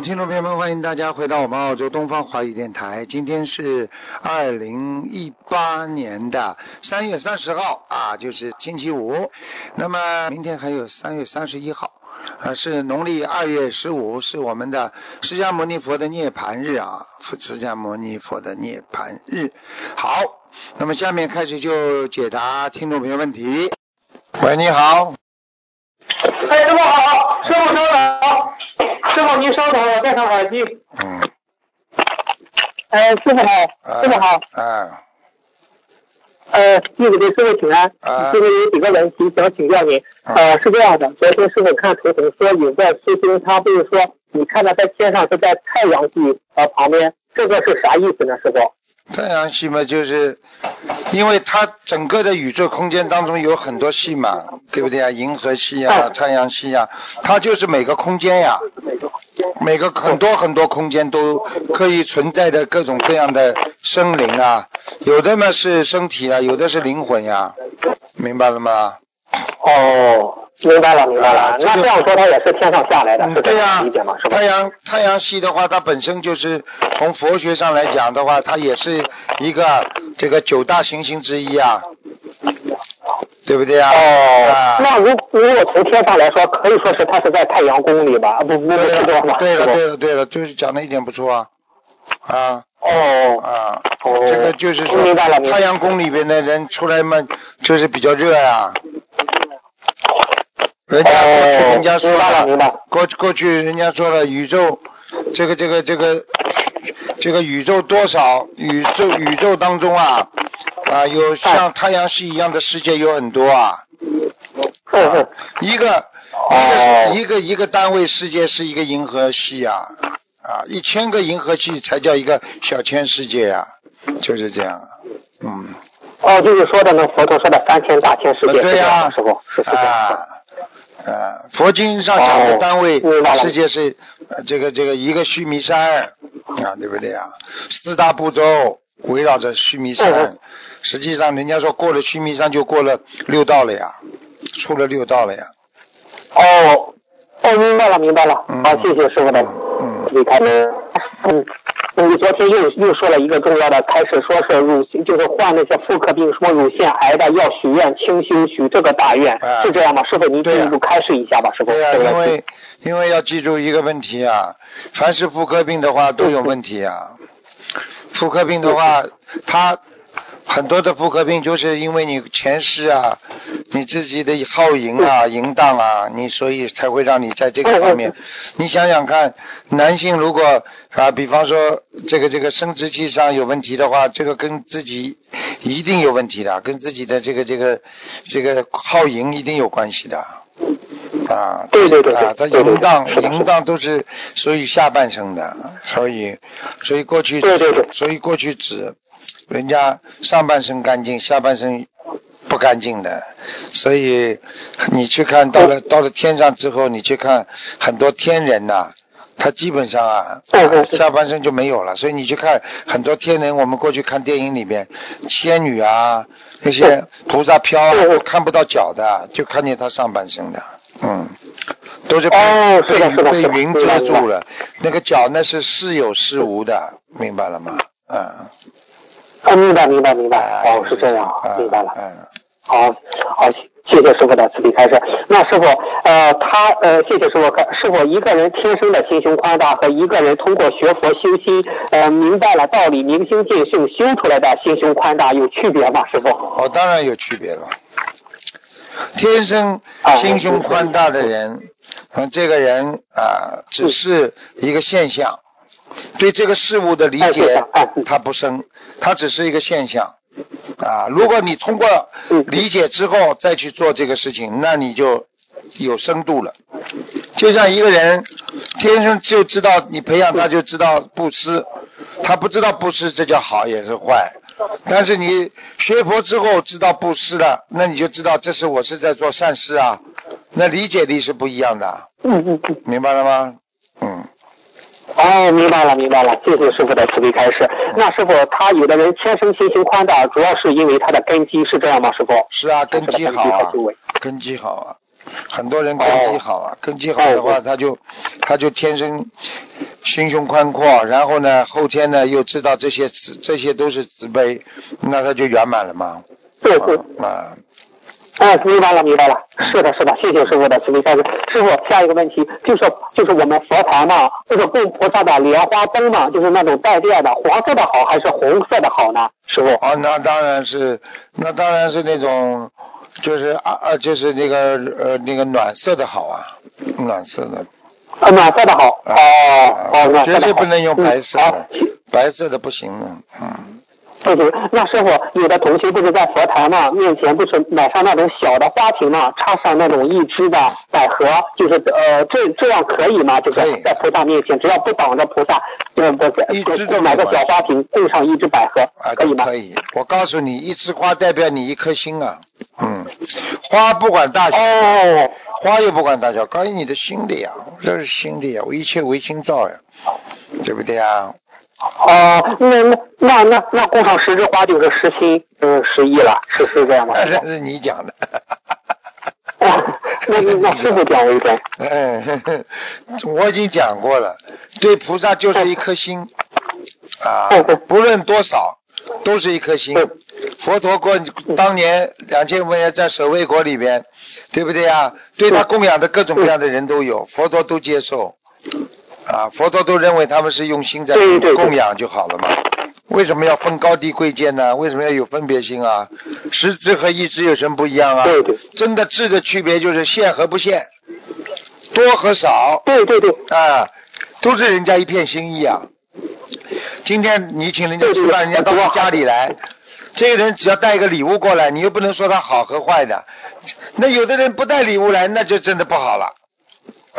听众朋友们，欢迎大家回到我们澳洲东方华语电台。今天是二零一八年的三月三十号啊，就是星期五。那么明天还有三月三十一号，啊，是农历二月十五，是我们的释迦牟尼佛的涅盘日啊，释迦牟尼佛的涅盘日。好，那么下面开始就解答听众朋友问题。喂，你好。哎，师傅好，师傅稍等，师傅您稍等，我戴上耳机。嗯。哎，师傅好，师傅好。啊。呃，弟子给师傅请安。啊师傅有几个问题想请教您。呃，是这样的，昨天师傅看图腾说有个师兄，他不是说你看到在天上是在太阳系呃旁边，这个是啥意思呢，师傅？太阳系嘛，就是因为它整个的宇宙空间当中有很多系嘛，对不对啊？银河系啊，太阳系啊，它就是每个空间呀，每个很多很多空间都可以存在的各种各样的生灵啊，有的嘛是身体啊，有的是灵魂呀，明白了吗？哦，明白了，明白了。那这样说，它也是天上下来的，嗯，是这对呀、样理解吗？是吧？太阳太阳系的话，它本身就是从佛学上来讲的话，它也是一个这个九大行星之一啊，对不对啊？哦啊，那如如果从天上来说，可以说是它是在太阳宫里吧？啊不不不对是这样吧？了，对了，对了，对了，就是讲的一点不错啊，啊哦啊，哦，这个就是说明白了，太。阳宫里边的人出来嘛，就是比较热呀、人家过去哦人家说了，明白。过过去人家说了，宇宙这个这个这个这个宇宙多少宇宙宇宙当中啊啊有像太阳系一样的世界有很多啊。一个哦一个一个一个单位世界是一个银河系啊啊一千个银河系才叫一个小千世界呀、就是这样，嗯哦，就是说的那佛陀说的三千大千世界，对呀啊，师傅是是这样的。佛经上讲的哦单位世界是呃这个这个一个须弥山啊，对不对啊？四大部洲围绕着须弥嗯山，实际上人家说过了须弥山就过了六道了呀，出了六道了呀。哦哦，明白了，明白了。嗯好，谢谢师傅的嗯理开始。嗯，你昨天又又说了一个重要的开始，说是乳腺，就是患那些妇科病，什么乳腺癌的，要许愿清修，许这个大愿，啊是这样吗？师傅，您进一步开示一下吧，师傅。对呀、因为因为要记住一个问题啊，凡是妇科病的话都有问题啊。妇科病的话，它很多的妇科病就是因为你前世啊，你自己的好淫啊、淫荡啊，你所以才会让你在这个方面。你想想看，男性如果啊，比方说这个这个生殖器上有问题的话，这个跟自己一定有问题的，跟自己的这个这个这个好淫一定有关系的。啊，对对对啊，他淫荡淫荡都是属于下半生的，所以所以过去对对对所以过去指人家上半身干净，下半身不干净的，所以你去看到了到了天上之后，你去看很多天人呐、他基本上啊，下半身就没有了，所以你去看很多天人，我们过去看电影里面，仙女啊，那些菩萨飘看不到脚的，就看见他上半身的，嗯，都是被被云遮住了，那个脚那是似有似无的，明白了吗？嗯，哦，明白明白明白。哎哦，是这样，嗯明白了。嗯，好，好，谢谢师傅的慈悲开示。那师傅，呃，他呃，谢谢师傅。师傅，一个人天生的心胸宽大和一个人通过学佛修心，呃，明白了道理、明心见性修出来的心胸宽大有区别吗？师傅？哦，当然有区别了。天生心胸宽大的人，嗯，这个人啊，只是一个现象，对这个事物的理解他不深，他只是一个现象。啊，如果你通过嗯理解之后再去做这个事情，那你就有深度了。就像一个人天生就知道，你培养他就知道布施，他不知道布施这叫好也是坏，但是你学佛之后知道布施了，那你就知道这是我是在做善事啊，那理解力是不一样的，嗯嗯嗯。明白了吗？嗯，哦，明白了，明白了，谢谢师傅的慈悲开示。那师傅，他有的人天生心胸宽大，主要是因为他的根基是这样吗？师傅？是啊，根基好啊，根基好啊，很多人根基好啊，根基好的话，他就他就天生心胸宽阔，然后呢，后天呢又知道这些慈，这些都是慈悲，那他就圆满了嘛。对对。啊。哎，明白了，明白了。是的，是的，谢谢师傅的慈悲开示。师傅，下一个问题就是，就是我们佛堂嘛，这个供菩萨的莲花灯嘛，就是那种带电的，黄色的好还是红色的好呢？师傅？啊，那当然是，那当然是那种，就是啊啊，就是那个呃那个暖色的好啊，暖色的。啊，暖色的好。哦哦，绝对不能用白色的，白色的不行的，嗯。对对，那师傅有的同学不是在佛台嘛，面前不是买上那种小的花瓶嘛，插上那种一支的百合，就是呃这这样可以吗？就是在菩萨面前，只要不挡着菩萨，呃不是，买个小花瓶供上一支百合，啊可以吗？可以。我告诉你，一枝花代表你一颗心啊，嗯，花不管大小，花又不管大小，关于你的心里啊，这是心里啊，我一切唯心造呀，对不对啊？哦，那那那那那供上十枝花就是十心嗯十意了，是是这样吗？那是你讲的。那那师傅讲一遍。嗯，我已经讲过了，对菩萨就是一颗心啊，不论多少都是一颗心。佛陀过当年两千多年在守卫国里边，对不对啊？对他供养的各种各样的人都有，佛陀都接受。啊，佛陀都认为他们是用心在供养就好了嘛？为什么要分高低贵贱呢？为什么要有分别心啊？实质和意志有什么不一样啊？对对，真的质的区别就是现和不现，多和少。对对对，啊，都是人家一片心意啊。今天你请人家吃饭，人家到你家里来，这个人只要带一个礼物过来，你又不能说他好和坏的。那有的人不带礼物来，那就真的不好了。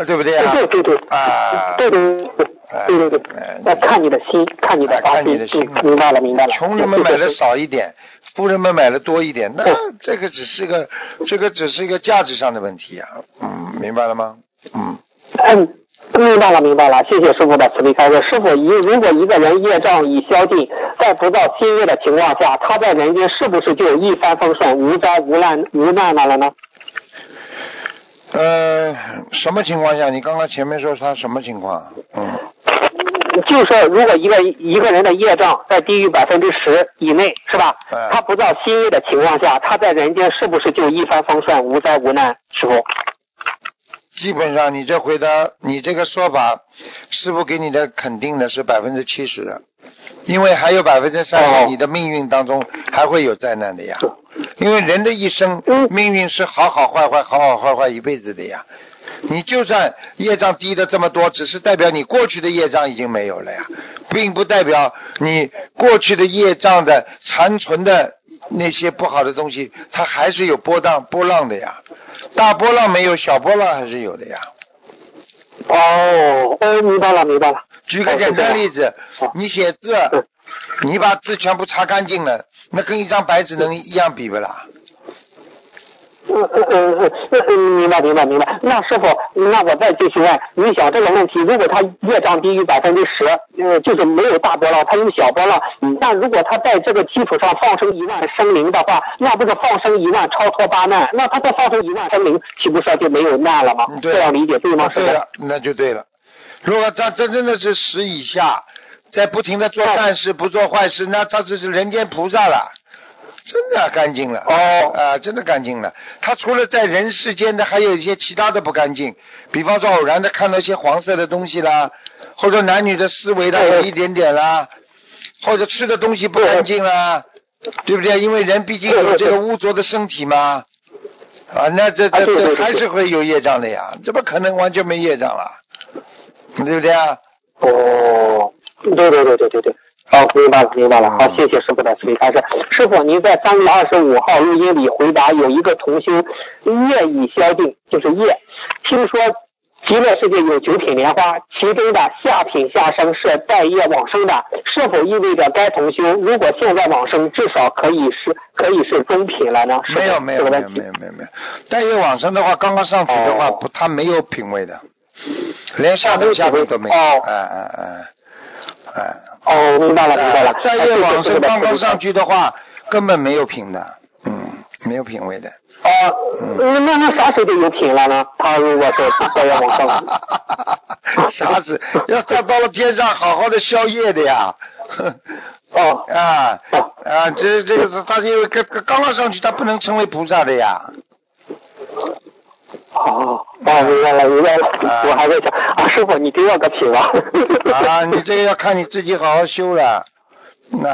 对不对啊？对对对，啊，对对对对对对，要看你的心，看你的看你的心，明白了明白了。穷人们买的少一点，富人们买的多一点，那这个只是个，这个只是一个价值上的问题呀，嗯，明白了吗？嗯。嗯，明白了明白了，谢谢师傅的慈悲开示。师傅一如果一个人业障已消尽，在不造新业的情况下，他在人间是不是就一帆风顺、无灾无难无难了呢？呃，什么情况下？你刚刚前面说他什么情况？嗯，就说如果一个一个人的业障在低于百分之十以内，是吧？他不造新业的情况下，他在人间是不是就一帆风顺、无灾无难？师傅？基本上，你这回答，你这个说法，师傅给你的肯定的是百分之七十的，因为还有百分之三十，你的命运当中还会有灾难的呀。因为人的一生命运是好好坏坏，好好坏坏一辈子的呀。你就算业障低的这么多，只是代表你过去的业障已经没有了呀，并不代表你过去的业障的残存的那些不好的东西，它还是有波荡波浪的呀。大波浪没有，小波浪还是有的呀。哦，哦，明白了，明白了。举个简单例子，你写字，你把字全部擦干净了。那跟一张白纸能一样比不啦？嗯嗯嗯嗯嗯，明白明白明白。那师傅，那我再继续问，你想这个问题，如果他业障低于百分之十，呃，就是没有大波浪，他有小波浪，那如果他在这个基础上放生一万生灵的话，那不是放生一万超脱八难？那他再放生一万生灵，岂不是就没有难了吗？这样理解对吗？对了，那就对了。如果他真正的是十以下。在不停的做善事，不做坏事，那他就是人间菩萨了，真的干净了。哦，啊，真的干净了。他除了在人世间的，还有一些其他的不干净，比方说偶然的看到一些黄色的东西啦，或者男女的思维的有一点点啦，或者吃的东西不干净啦，对不对？因为人毕竟有这个污浊的身体嘛，啊，那这这这还是会有业障的呀，怎么可能完全没业障了？对不对啊？哦。对对对对对对，好，明白了明白了，好，谢谢师傅的慈悲开示。师傅，您在三月二十五号录音里回答有一个同修业已消尽，就是业，听说极乐世界有九品莲花，其中的下品下生是待业往生的，是否意味着该同修如果现在往生，至少可以是可以是中品了呢？没有没有没有没有没有没有，待业往生的话，刚刚上去的话，不他没有品位的，连下等下品都没有。哦，哎哎哎哎。哦，明白了明白了。待业往生刚刚上去的话，根本没有品的，嗯，没有品位的。哦，那那啥时候就有品了呢？他如果是在要往上，啥子？要他到了天上好好的宵夜的呀。哦 啊啊！这这个他因为刚刚刚上去，他不能成为菩萨的呀。哦哦，明白了明白了。我还在想啊，师傅你给我个品吧。啊，你这个要看你自己好好修了。那。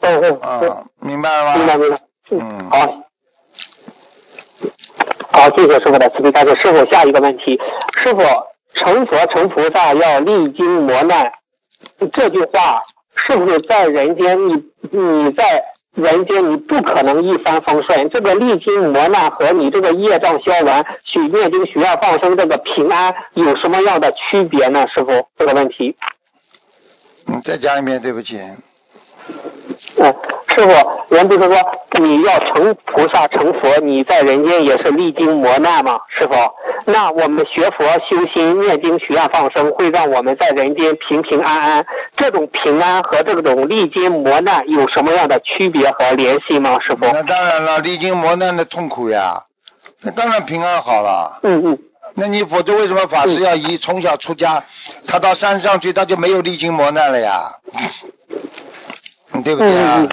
哦哦哦。明白了吗？明白明白。嗯。好。好，谢谢师傅的慈悲开示。师傅，下一个问题，师傅，成佛成菩萨要历经磨难，这句话是不是在人间？你你在人间你不可能一帆风顺。这个历经磨难和你这个业障消完、去念经、许愿放生这个平安有什么样的区别呢？师傅，这个问题。嗯，再讲一遍，对不起。嗯，师傅，人不是说你要成菩萨成佛，你在人间也是历经磨难吗？师傅，那我们学佛修心、念经、许愿、放生，会让我们在人间平平安安。这种平安和这种历经磨难有什么样的区别和联系吗？师傅？那当然了，历经磨难的痛苦呀，那当然平安好了。嗯嗯。那你否则为什么法师要一从小出家，他到山上去他就没有历经磨难了呀？对不对啊？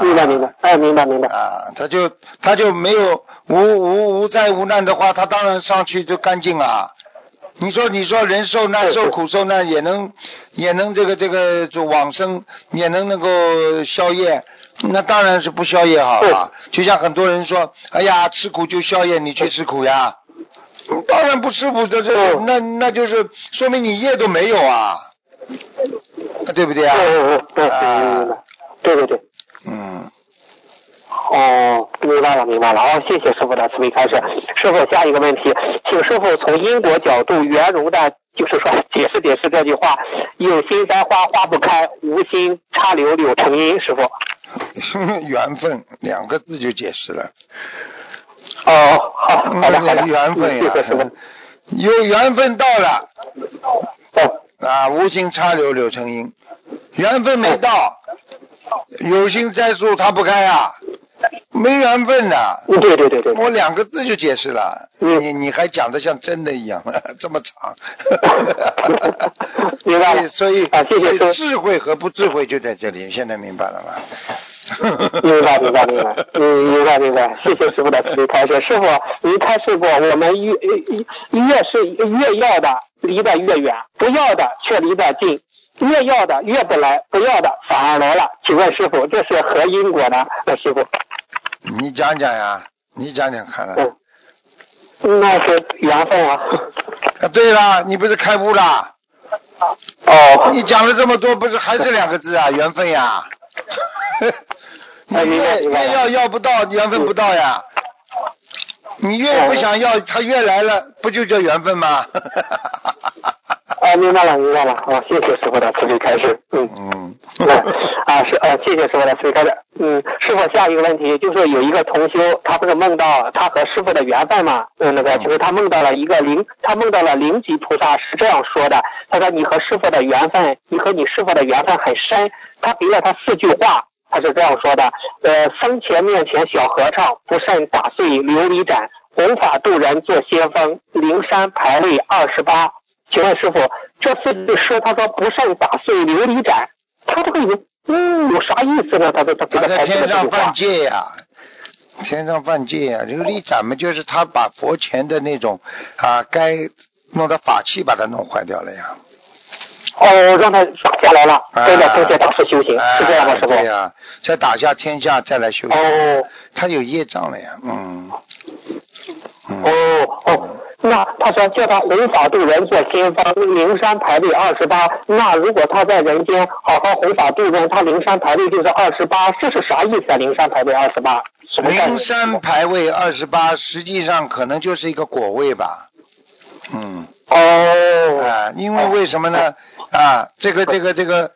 明白明白，哎，明白明白。啊，他就他就没有无无无灾无难的话，他当然上去就干净啊。你说你说人受难受苦受难也能也能这个这个就往生也能能够消业，那当然是不消业好啊。就像很多人说，哎呀吃苦就消业，你去吃苦呀？当然不吃苦的这那那就是说明你业都没有啊，对不对啊？啊。对对对，嗯，哦，明白了明白了，哦，谢谢师傅的慈悲开示。师傅，下一个问题，请师傅从因果角度圆融的，就是说解释解释这句话：有心栽花花不开，无心插柳柳成荫。师傅，缘分两个字就解释了。哦，好，好的好的，缘分呀，有缘分到了，啊，无心插柳柳成荫，缘分没到。有心栽树它不开啊，没缘分的。对对对对，我两个字就解释了。你你还讲的像真的一样，这么长。明白了。所以啊，谢谢智慧和不智慧就在这里，现在明白了吗？明白明白明白，嗯，明白明白。谢谢师傅的慈悲开示。师傅，您开示过，我们越越越是越要的离得越远，不要的却离得近。越要的越不来，不要的反而来了。请问师傅，这是何因果呢？那师傅，你讲讲呀，你讲讲看了。嗯，那是缘分啊。啊，对了，你不是开悟了？哦。你讲了这么多，不是还是两个字啊？缘分呀。你越越要要不到，缘分不到呀。你越不想要，他越来了，不就叫缘分吗？啊，明白了，明白了。好，谢谢师傅的慈悲开示。嗯嗯。啊，是啊，谢谢师傅的慈悲开示。嗯，师傅，下一个问题就是有一个同修，他不是梦到他和师傅的缘分嘛？嗯，那个就是他梦到了一个灵，他梦到了灵吉菩萨是这样说的：他说你和师傅的缘分，你和你师傅的缘分很深。他给了他四句话，他是这样说的：呃，生前面前小和尚，不慎打碎琉璃盏，弘法度人做先锋，灵山排位二十八。请问师傅，这四句诗，他说不慎打碎琉璃盏，他这个有嗯有啥意思呢？他他他他在天上犯戒呀，天上犯戒呀，琉璃盏嘛，就是他把佛前的那种啊该弄的法器把它弄坏掉了呀。哦，让他打下来了，再在正在大师修行，是这样吗？师傅？对呀，再打下天下再来修行。哦，他有业障了呀，嗯。哦哦。那他说叫他弘法度人做先锋，灵山排位二十八。那如果他在人间好好弘法度人，他灵山排位就是二十八，这是啥意思啊？灵山排位二十八，灵山排位二十八，实际上可能就是一个果位吧。嗯。哦，啊，因为为什么呢？啊，这个这个这个，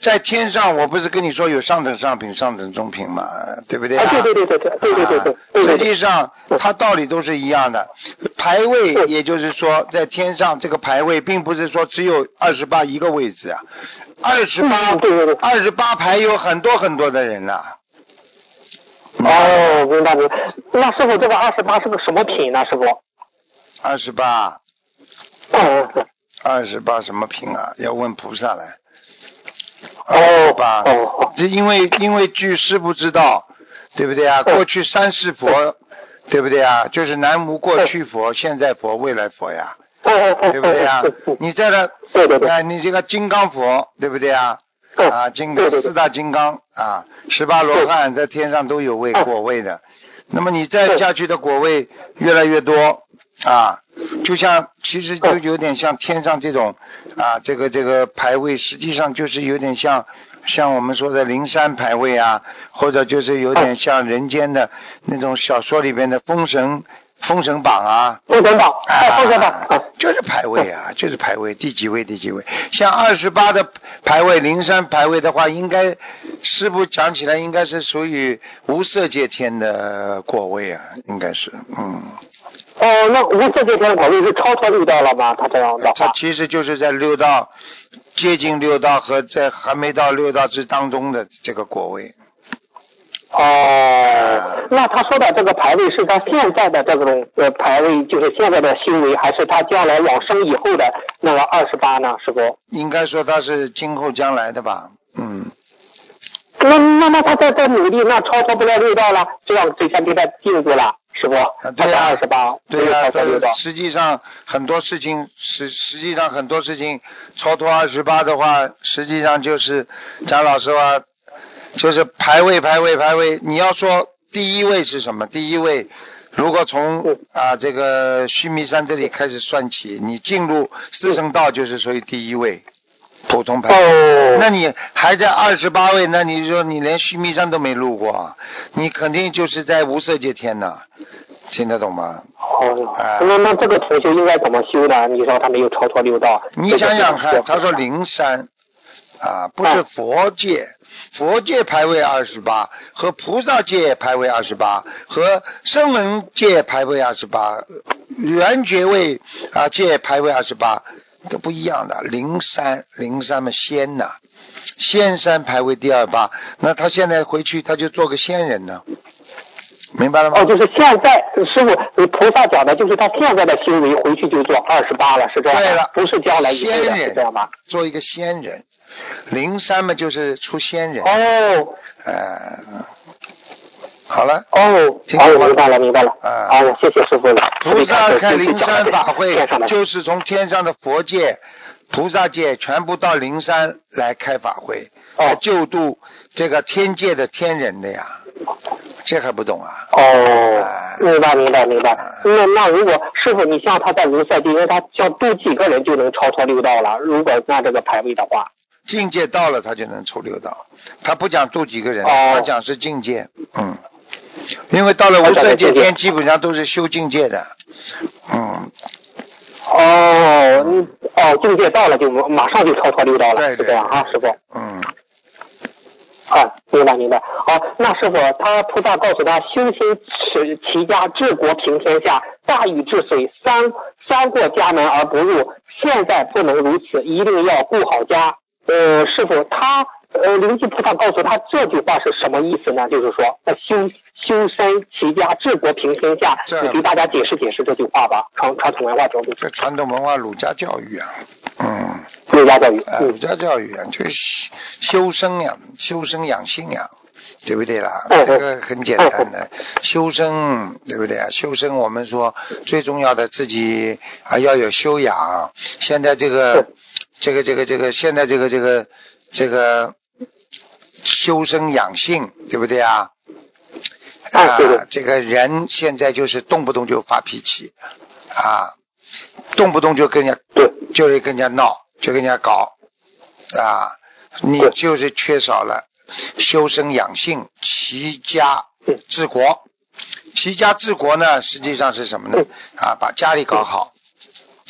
在天上，我不是跟你说有上等上品、上等中品嘛，对不对啊？对对对对对对对实际上，它道理都是一样的。排位，也就是说，在天上这个排位，并不是说只有二十八一个位置啊，二十八，二十八排有很多很多的人呐。哦，明白明白。那师傅，这个二十八是个什么品呢？师傅？二十八。嗯嗯。二十八什么品啊？要问菩萨来。哦。吧。哦。这因为因为据师不知道，对不对啊？过去三世佛，对不对啊？就是南无过去佛、现在佛、未来佛呀。对不对啊？你在这，对对对。哎，你这个金刚佛，对不对啊？啊，金刚四大金刚啊，十八罗汉在天上都有位果位的。那么你再下去的果位越来越多啊，就像其实就有点像天上这种啊，这个这个排位，实际上就是有点像像我们说的灵山排位啊，或者就是有点像人间的那种小说里边的封神。封神榜啊，封神榜，封神榜，就是排位啊，就是排位，第几位第几位。像二十八的排位，灵山排位的话，应该师傅讲起来应该是属于无色界天的果位啊，应该是，嗯。哦，那无色界天的果位是超脱六道了吗？他这样的他其实就是在六道接近六道和在还没到六道之当中的这个果位。哦，那他说的这个排位是他现在的这种呃排位，就是现在的修为，还是他将来往生以后的那个二十八呢？师傅？应该说他是今后将来的吧，嗯。那那那他在在努力，那超脱不了六道了，这样这下就在进步了，师傅？对呀，二十八，对呀，道。实际上很多事情，实实际上很多事情超脱二十八的话，实际上就是讲老实话。就是排位排位排位，你要说第一位是什么？第一位，如果从啊这个须弥山这里开始算起，你进入四圣道就是属于第一位，普通排。哦。那你还在二十八位，那你说你连须弥山都没路过，你肯定就是在无色界天呐，听得懂吗？哦。那那这个同学应该怎么修呢？你说他没有超脱六道。你想想看，他说灵山啊，不是佛界。佛界排位二十八，和菩萨界排位二十八，和声闻界排位二十八，圆觉位啊界排位二十八，都不一样的。灵山，灵山嘛仙呐，仙山排位第二八，那他现在回去他就做个仙人呢，明白了吗？哦，就是现在师傅，菩萨讲的就是他现在的修为回去就做二十八了，是这样对了，不是将来仙人这样吧？做一个仙人。灵山嘛，就是出仙人哦，呃，好了哦，好，明白了，明白了，啊，好，谢谢师傅了。菩萨开灵山法会，就是从天上的佛界、菩萨界全部到灵山来开法会，来救度这个天界的天人的呀，这还不懂啊？哦，明白，明白，明白。那那如果师傅，你像他在无色界，因为他像渡几个人就能超脱六道了，如果按这个排位的话。境界到了，他就能抽六道。他不讲渡几个人，他讲是境界。嗯，因为到了无色界天，基本上都是修境界的。嗯。哦，哦，境界到了就马上就超脱六道了，是这样啊，师傅。嗯。啊，明白明白。好，那师傅，他菩萨告诉他，修心持齐家治国平天下，大禹治水，三三过家门而不入。现在不能如此，一定要顾好家。呃，师傅，他呃，灵济菩萨告诉他这句话是什么意思呢？就是说，修修身齐家治国平天下，你给大家解释解释这句话吧。传传统文化角度，这传统文化儒家教育啊，嗯，儒家教育，儒家教育啊，就是修身呀，修身养性呀，对不对啦？这个很简单的，修身，对不对啊？修身，我们说最重要的自己还要有修养。现在这个。这个这个这个，现在这个这个这个修身养性，对不对啊？啊，这个人现在就是动不动就发脾气啊，动不动就跟人家就是跟人家闹，就跟人家搞啊，你就是缺少了修身养性、齐家治国。齐家治国呢，实际上是什么呢？啊，把家里搞好。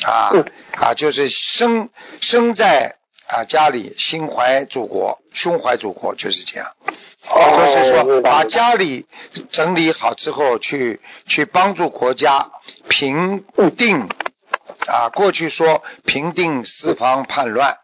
啊嗯啊，就是生生在啊家里，心怀祖国，胸怀祖国，就是这样。哦，就是说把家里整理好之后，去去帮助国家平定啊，过去说平定四方叛乱。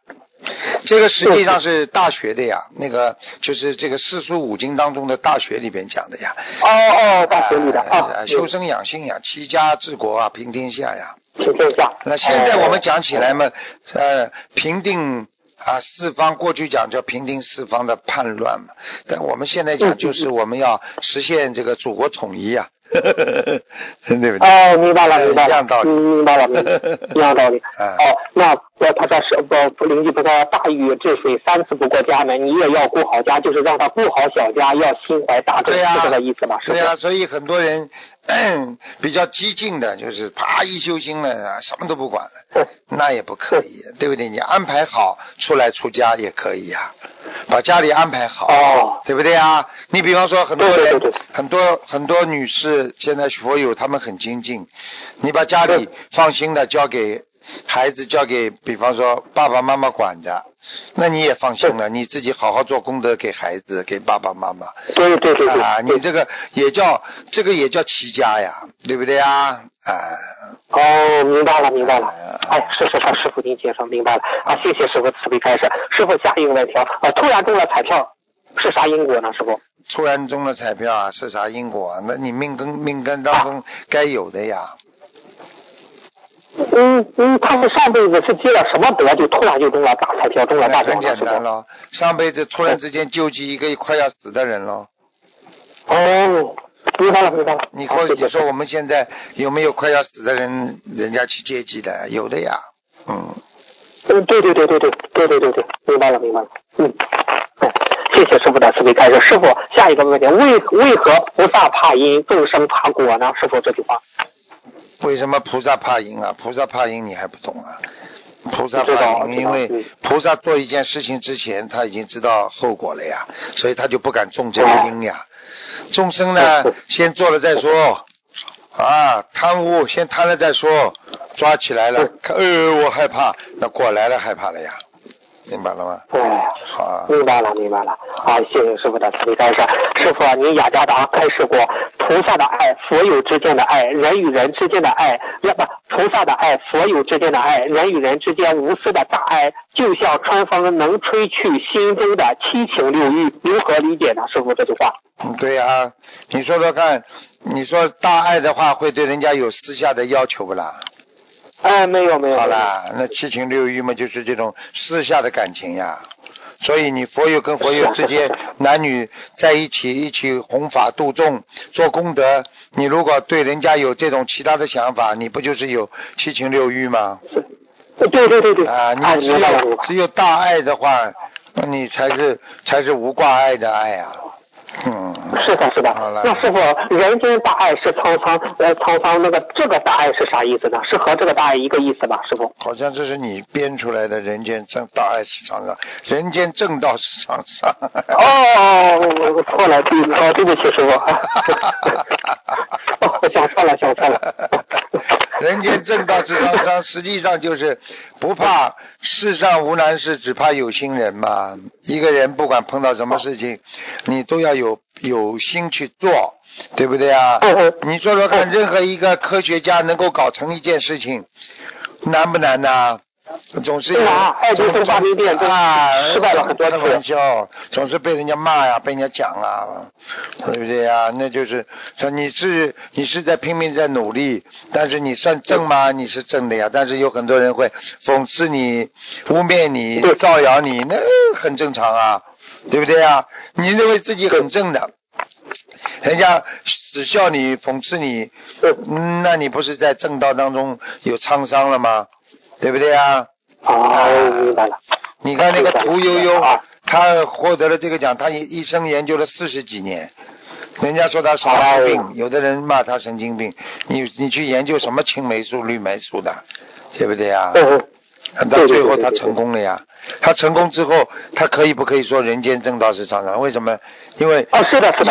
这个实际上是大学的呀，那个就是这个四书五经当中的大学里边讲的呀。哦哦，大学里的啊呃，修身养性呀，齐家治国啊，平天下呀。平天下。那现在我们讲起来哦，嘛，呃，平定啊四方，过去讲叫平定四方的叛乱嘛，但我们现在讲就是我们要实现这个祖国统一呀、对不对？哦，明白了，明白了，一样道理嗯，明白了，明白了，一样道理。啊哦，那那，他说是不不邻居不说大禹治水三次不过家门，你也要顾好家，就是让他顾好小家，要心怀大志，是这个意思吧？对呀、所以很多人 比较激进的，就是啪一修心了啊，什么都不管了，嗯那也不可以，对不对？你安排好出来出家也可以呀、把家里安排好，哦对不对啊？你比方说很多人，很多很多女士，现在佛友他们很精进，你把家里放心的交给孩子，交给比方说爸爸妈妈管着，那你也放心了，你自己好好做功德给孩子，给爸爸妈妈。对对对对，啊，你这个也叫这个也叫齐家呀，对不对呀？啊，哦，明白了，明白了啊。哎，是是是，师傅您介绍明白了啊，谢谢师傅慈悲开示。师傅下一个问题啊，呃，突然中了彩票是啥因果呢？师傅？突然中了彩票啊，是啥因果啊？那你命根命根当中该有的呀。嗯嗯，他们上辈子是积了什么德，就突然就中了大彩票，中了大奖了，师傅？简单了，上辈子突然之间救济一个快要死的人了。哦，明白了，明白了。你说好谢谢你说我们现在有没有快要死的人，人家去接济的？有的呀。嗯，嗯，对对对对对对对对对，明白了明白了。嗯，哎，谢谢师傅的慈悲开示。师傅，下一个问题，为为何菩萨怕因，众生怕果呢？师傅这句话。为什么菩萨怕因啊？菩萨怕因你还不懂啊？菩萨怕因，因为嗯菩萨做一件事情之前，他已经知道后果了呀，所以他就不敢种这个因呀。众生呢，先做了再说，啊，贪污先贪了再说，抓起来了，看呃，我害怕，那果来了害怕了呀，明白了吗？哎，啊，明白了，明白了。好，谢谢师傅的慈悲开示。师傅啊，您雅加达开示过，菩萨的爱，佛友之间的爱，人与人之间的爱，要不菩萨的爱，佛友之间的爱，人与人之间无私的大爱，就像春风能吹去心中的七情六欲。如何理解呢？师傅这句话？嗯，对呀、你说说看，你说大爱的话会对人家有私下的要求不啦？哎，没有没有。好啦，那七情六欲嘛，就是这种私下的感情呀。所以你佛友跟佛友之间，男女在一起一起弘法度众做功德，你如果对人家有这种其他的想法，你不就是有七情六欲吗？对对对对。啊，哎你只有只有大爱的话，你才是才是无挂碍的爱啊。嗯，是的，是的。那师傅，人间大爱是沧桑，呃，沧桑那个这个大爱是啥意思呢？是和这个大爱一个意思吧，师傅？好像这是你编出来的人间正大爱市场上，人间正道市场上。哦，我我错了，对，哦，对不起，师傅。哦，我想错了，想错了。人间正道是沧桑，实际上就是不怕世上无难事，只怕有心人嘛。一个人不管碰到什么事情，你都要有有心去做，对不对啊？你说说看，任何一个科学家能够搞成一件事情，难不难呐、总是有难爱迪生发明电灯啊，失败了很多次开玩笑，总是被人家骂呀，被人家讲啊，对不对呀？那就是说你是你是在拼命在努力，但是你算正吗？你是正的呀，但是有很多人会讽刺你、污蔑你、造谣你，那很正常啊，对不对呀？你认为自己很正的。人家耻笑你、讽刺你，嗯，那你不是在正道当中有沧桑了吗？对不对啊？哦，明白了。你看那个屠呦呦啊，她获得了这个奖，他一一生研究了四十几年。人家说他神经病，有的人骂他神经病。你你去研究什么青霉素、绿霉素的，对不对呀？到最后他成功了呀。他成功之后，他可以不可以说人间正道是常常？为什么？因为。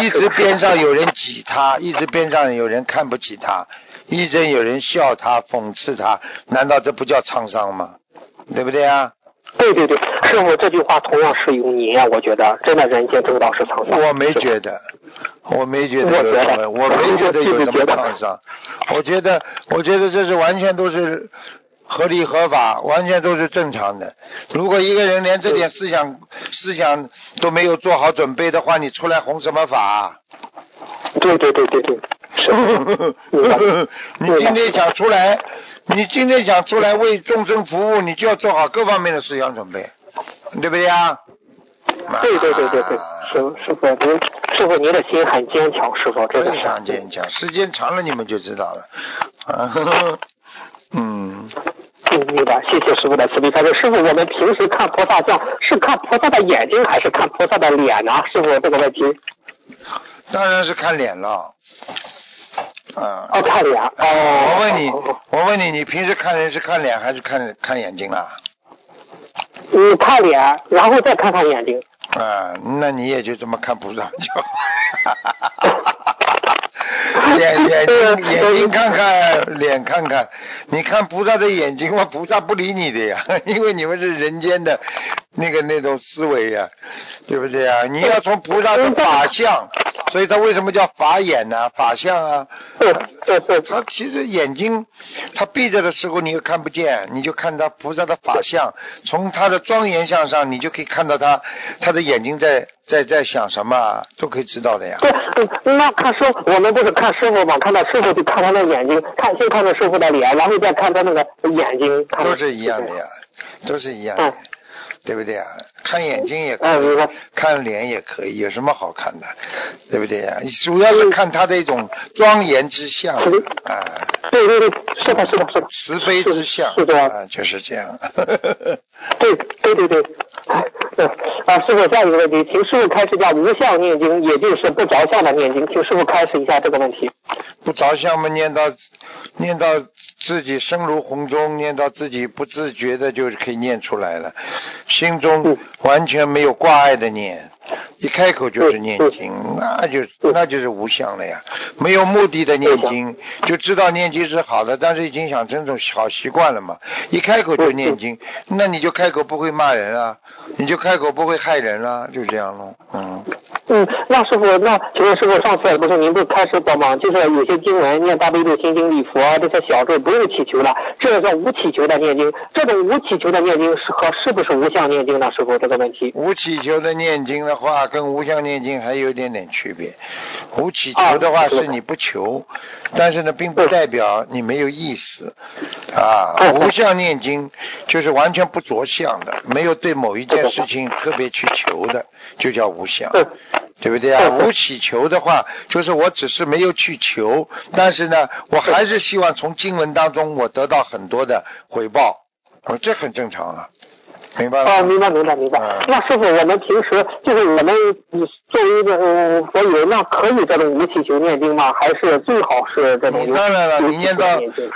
一直边上有人挤他，一直边上有人看不起她，医生有人笑他、讽刺他，难道这不叫沧桑吗？对不对啊？对对对，师傅这句话同样适用你啊，我觉得真的人间正道是沧桑。我没觉得，我没觉得有什么，我没觉得有什么沧桑。我觉得，我觉得这是完全都是合理合法，完全都是正常的。如果一个人连这点思想思想都没有做好准备的话，你出来弘什么法？对对对对对，是。你今天想出来，你今天想出来为众生服务，你就要做好各方面的思想准备，对不对啊？对对对对对，师师傅您师傅您的心很坚强，师傅真的非常坚强，时间长了你们就知道了。嗯。嗯，明白，谢谢师傅的慈悲开示。师傅，我们平时看菩萨像是看菩萨的眼睛，还是看菩萨的脸呢？师傅这个问题。当然是看脸了。啊。哦，看脸。哦。我问你，我问你，你平时看人是看脸还是看看眼睛啊？你看脸，然后再看看眼睛。啊，那你也就这么看菩萨就。眼眼睛 眼睛看看，脸看看，你看菩萨的眼睛吗？菩萨不理你的呀，因为你们是人间的那个那种思维呀，对不对呀？你要从菩萨的法相，所以他为什么叫法眼呢？法相啊，他其实眼睛他闭着的时候你又看不见，你就看到菩萨的法相，从他的庄严相上，你就可以看到他他的眼睛在。在在想什么都可以知道的呀。对，那他说，我们不是看师傅嘛？看到师傅就看他的眼睛，看先看到师傅的脸，然后再看他那个眼睛。都是一样的呀，都是一样的，对不对啊？看眼睛也可以，看脸也可以，有什么好看的？对不对呀？主要是看他的一种庄严之相啊。对对对，是的，是的，是的。慈悲之相，是的啊，就是这样。对对对对。啊，师傅，下一个问题，请师傅开始讲无相念经，也就是不着相的念经，请师傅开始一下这个问题。不着相嘛，念到念到自己声如洪钟，念到自己不自觉的就可以念出来了，心中完全没有挂碍的念。一开口就是念经，那就那就是无相了呀。没有目的的念经，就知道念经是好的，但是已经养成种好习惯了嘛。一开口就念经，那你就开口不会骂人啊，你就开口不会害人了，就这样咯。嗯。嗯，那师傅，那请问师傅，上次不是您不开始过吗？就是有些经文念大悲咒、心经、礼佛这些小咒不用祈求了，这叫无祈求的念经。这种无祈求的念经是和是不是无相念经呢？师傅这个问题。无祈求的念经的话，跟无相念经还有点点区别。无祈求的话是你不求，但是呢，并不代表你没有意思啊。无相念经就是完全不着相的，没有对某一件事情特别去求的，就叫无相。对不对啊？无祈求的话，就是我只是没有去求，但是呢，我还是希望从经文当中我得到很多的回报，这很正常啊，明白吗？哦，明白明白明白。那师傅，我们平时就是我们作为一个佛友，那可以这种无祈求念经吗？还是最好是这种？你当然了，你念到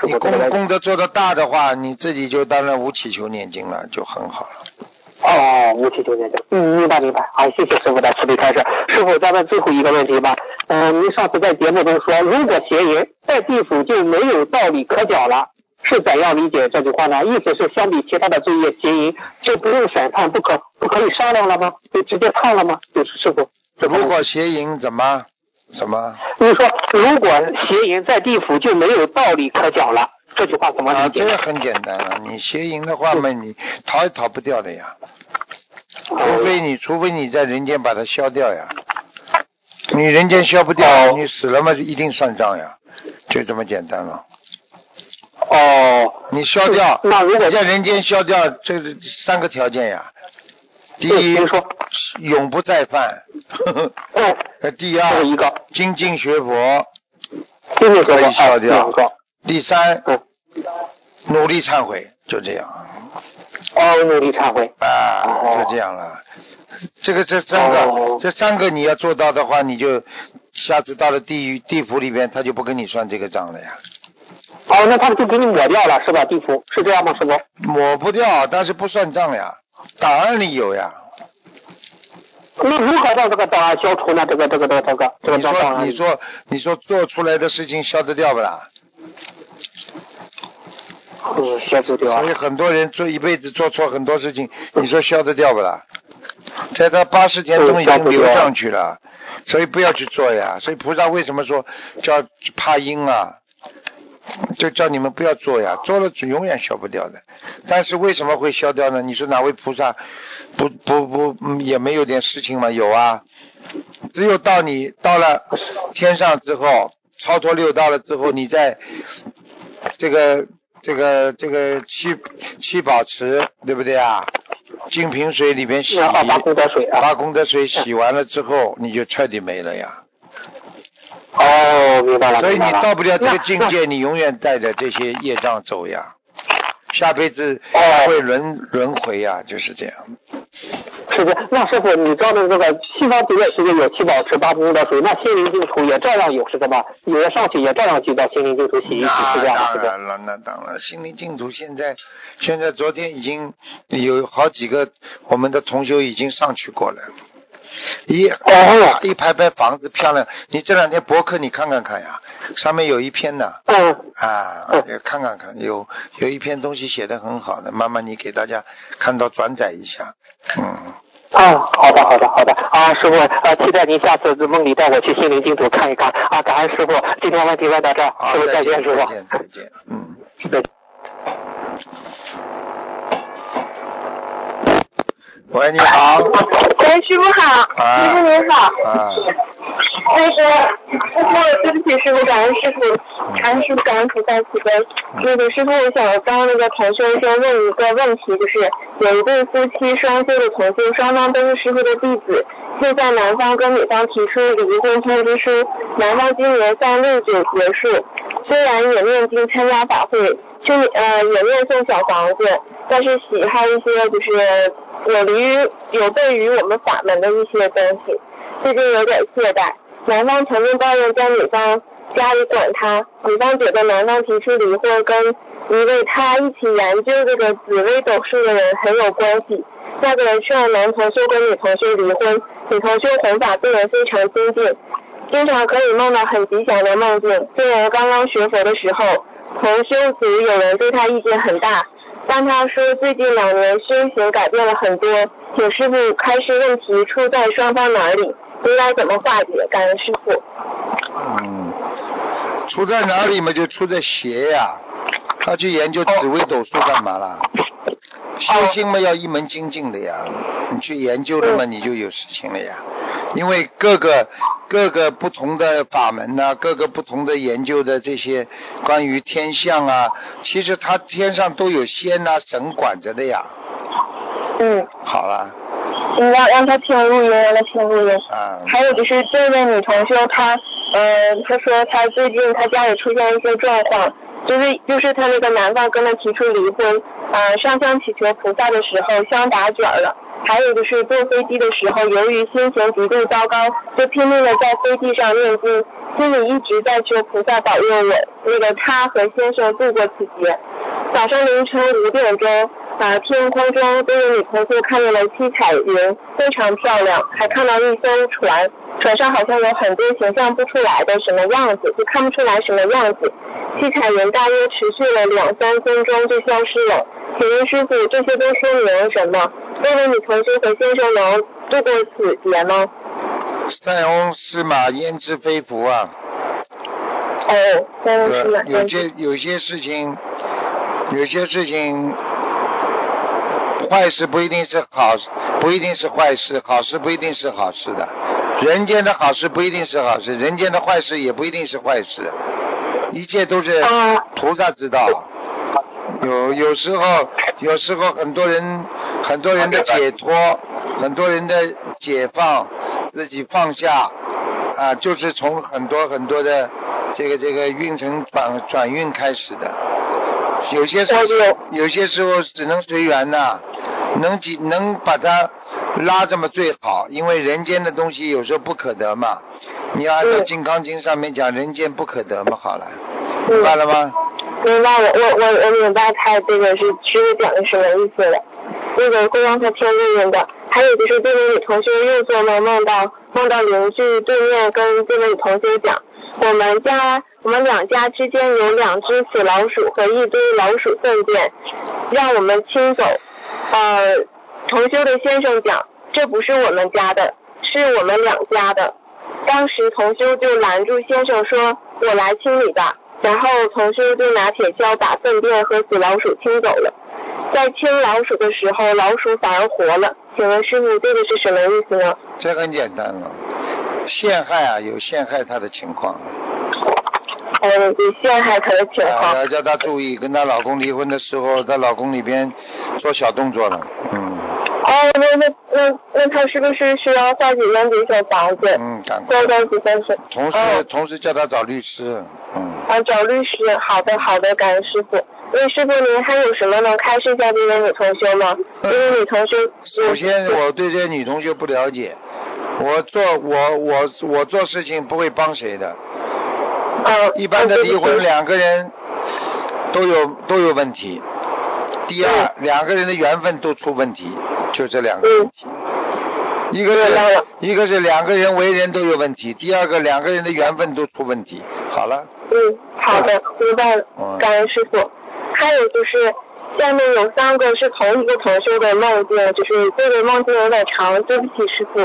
你功功德做得大的话，你自己就当然无祈求念经了，就很好了。哦，无期九年证，嗯，明白明白，好，谢谢师傅的慈悲开示。师傅，再问最后一个问题吧。嗯，您上次在节目中说，如果邪淫在地府就没有道理可讲了，是怎样理解这句话呢？意思是相比其他的罪业，邪淫就不用审判，不可不可以商量了吗？就直接判了吗？就是师傅。如果邪淫怎么什么？你说，如果邪淫在地府就没有道理可讲了。这句话怎么理解？啊，这个很简单了。你邪淫的话嘛，你逃也逃不掉的呀。除非你，除非你在人间把它消掉呀。你人间消不掉，你死了嘛，就一定算账呀。就这么简单了。哦。你消掉，那如果在人间消掉，这三个条件呀。第一，永不再犯。哦。第二，一个精进学佛，可以消掉。第三，努力忏悔，就这样。哦，努力忏悔。啊，就这样了。这个这三个，这三个你要做到的话，你就下次到了地狱地府里边，他就不跟你算这个账了呀。哦，那他们就给你抹掉了，是吧？地府是这样吗？师傅？抹不掉，但是不算账呀，档案里有呀。那如何让这个档案消除呢？这个这个这个这个这个你说你说你说做出来的事情消得掉不啦？嗯，消不掉啊所以。很多人做一辈子做错很多事情，你说消得掉不啦？在他八十天中已经流上去了，所以不要去做呀。所以菩萨为什么说叫怕阴啊？就叫你们不要做呀，做了永远消不掉的。但是为什么会消掉呢？你说哪位菩萨不不不、嗯也没有点事情吗？有啊，只有到你到了天上之后，超脱六道了之后，你在这个这个这个七七宝池，对不对啊？净瓶水里边洗，啊，八功德水啊。把功德水洗完了之后，你就彻底没了呀。哦，明白了，所以你到不了这个境界，你永远带着这些业障走呀。下辈子哦会轮轮回呀，就是这样。是的，那师傅，你知道这个西方极乐世界有七宝池、八功德水，那心灵净土也照样有，是的吗？有的上去也照样去到心灵净土洗一洗，是这样的，是的。当然了，那当然，心灵净土现在现在昨天已经有好几个我们的同修已经上去过了。一哦一排排房子漂亮，你这两天博客你看看看呀，上面有一篇呢，嗯，啊，也看看看，有有一篇东西写的很好的，慢慢你给大家看到转载一下，嗯，啊，好的，好的，好的。啊，师傅，啊，期待您下次梦里带我去心灵净土看一看。啊，感恩师傅，今天问题问到这师，傅再见，再见，师傅。再见，再见，嗯。对。喂，你好，喂，师傅好，啊师傅您好。啊，那个，师傅，对不起，师傅，感恩师傅，感恩师傅，感恩菩萨慈悲。那个师傅，我想帮那个同修先问一个问题，就是有一对夫妻双修的同修，双方都是师傅的弟子，就在男方跟女方提出离婚通知书，男方今年三六九结束，虽然也念经参加法会，去呃也念送小房子，但是喜好一些就是有离于有悖于我们法门的一些东西，最近有点懈怠。男方曾经抱怨在女方家里管他，女方觉得男方提出离婚跟一位他一起研究这个紫微斗数的人很有关系。那个人劝男同学跟女同学离婚，女同学弘法对人非常精进，经常可以梦到很吉祥的梦境。虽然刚刚学佛的时候，同修组有人对他意见很大，但他说最近两年修行改变了很多，请师傅开示问题出在双方哪里，应该怎么化解？感恩师傅。嗯，出在哪里嘛？就出在邪呀、他去研究紫微斗数干嘛啦？修心嘛要一门精进的呀，你去研究了嘛，你就有事情了呀。因为各个各个不同的法门呐、各个不同的研究的这些关于天象啊，其实他天上都有仙呐、神管着的呀。嗯，好了你让让他听录音，让他听录音。啊，还有就是这位女同学，她，呃，她说她最近她家里出现一些状况，就是就是她那个男方跟她提出离婚，呃，上香祈求菩萨的时候香打卷了，还有就是坐飞机的时候，由于心情极度糟糕，就拼命的在飞机上念经，心里一直在求菩萨保佑我，那个他和先生度过此劫。早上凌晨五点钟，啊，天空中这位女同学看见了七彩云，非常漂亮，还看到一艘船，船上好像有很多形象不出来的什么样子，就看不出来什么样子。七彩云大约持续了两三分钟就消失了。请问师傅，这些都说明什么？这位女同学和先生能度过此劫吗？塞翁失马焉知非福啊。哦，三位是哪对，有些有些事情，有些事情，坏事不一定是好，不一定是坏事，好事不一定是好事的。人间的好事不一定是好事，人间的坏事也不一定是坏事，一切都是啊菩萨知道。有有时候，有时候很多人，很多人的解脱，很多人的解放，自己放下，啊，就是从很多很多的这个这个运程转转运开始的。有些时候，有些时候只能随缘呐、能几能把它拉这么最好，因为人间的东西有时候不可得嘛。你要按照《嗯金刚经》上面讲，人间不可得嘛，好了，嗯明白了吗？明白了，我我我明白他这个是师傅讲的什么意思了。那个会让他听录音的。还有就是这位女同学又做梦梦到梦到邻居对面跟这位女同学讲，我们家我们两家之间有两只死老鼠和一堆老鼠粪便，让我们清走。呃，同修的先生讲，这不是我们家的，是我们两家的。当时同修就拦住先生说：“我来清理吧。”然后同修就拿铁锹把粪便和死老鼠清走了。在清老鼠的时候，老鼠反而活了。请问师傅，这个是什么意思呢？这很简单了，陷害啊，有陷害他的情况。嗯，有陷害他的情啊，况。要叫她注意，跟她老公离婚的时候，她老公里边做小动作了，嗯哦，那那那那他是不是需要花几间几小房子？嗯，赶快多，张几三十。同时哦同时叫他找律师，嗯，啊，找律师。好的，好的，感恩师傅。那师傅您还有什么能开示一下这位女同学吗？这位女同学。首先我对这些女同学不了解，我做我我我做事情不会帮谁的，呃，一般的离婚呃两个人都有都有问题。第二，两个人的缘分都出问题，就这两个问题。一个是一个是两个人为人都有问题，第二个两个人的缘分都出问题。好了，嗯，好的，明白了嗯，感恩师傅。还有就是，下面有三个是同一个同修的梦境，就是这个梦境有点长，对不起师傅。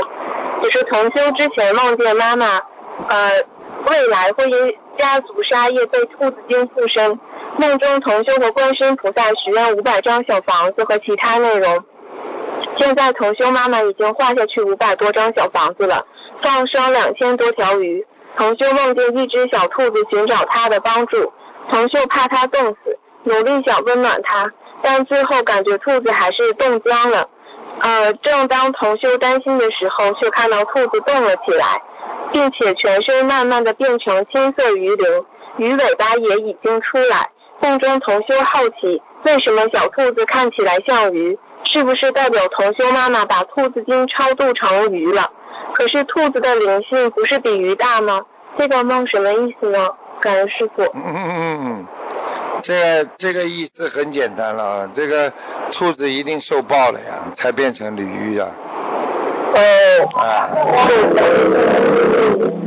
就是同修之前梦见妈妈，呃，未来会因家族杀业被兔子精附身。梦中同修和观世音菩萨许愿五百张小房子和其他内容。现在同修妈妈已经画下去五百多张小房子了，放生两千多条鱼。同修梦见一只小兔子寻找他的帮助，同修怕它冻死，努力想温暖它，但最后感觉兔子还是冻僵了。呃，正当同修担心的时候，却看到兔子动了起来，并且全身慢慢的变成青色鱼鳞，鱼尾巴也已经出来。梦中同修好奇，为什么小兔子看起来像鱼？是不是代表同修妈妈把兔子精超度成鱼了？可是兔子的灵性不是比鱼大吗？这个梦什么意思呢？感恩师傅。嗯嗯嗯嗯，这这个意思很简单了啊，这个兔子一定受报了呀，才变成鲤鱼啊。哦。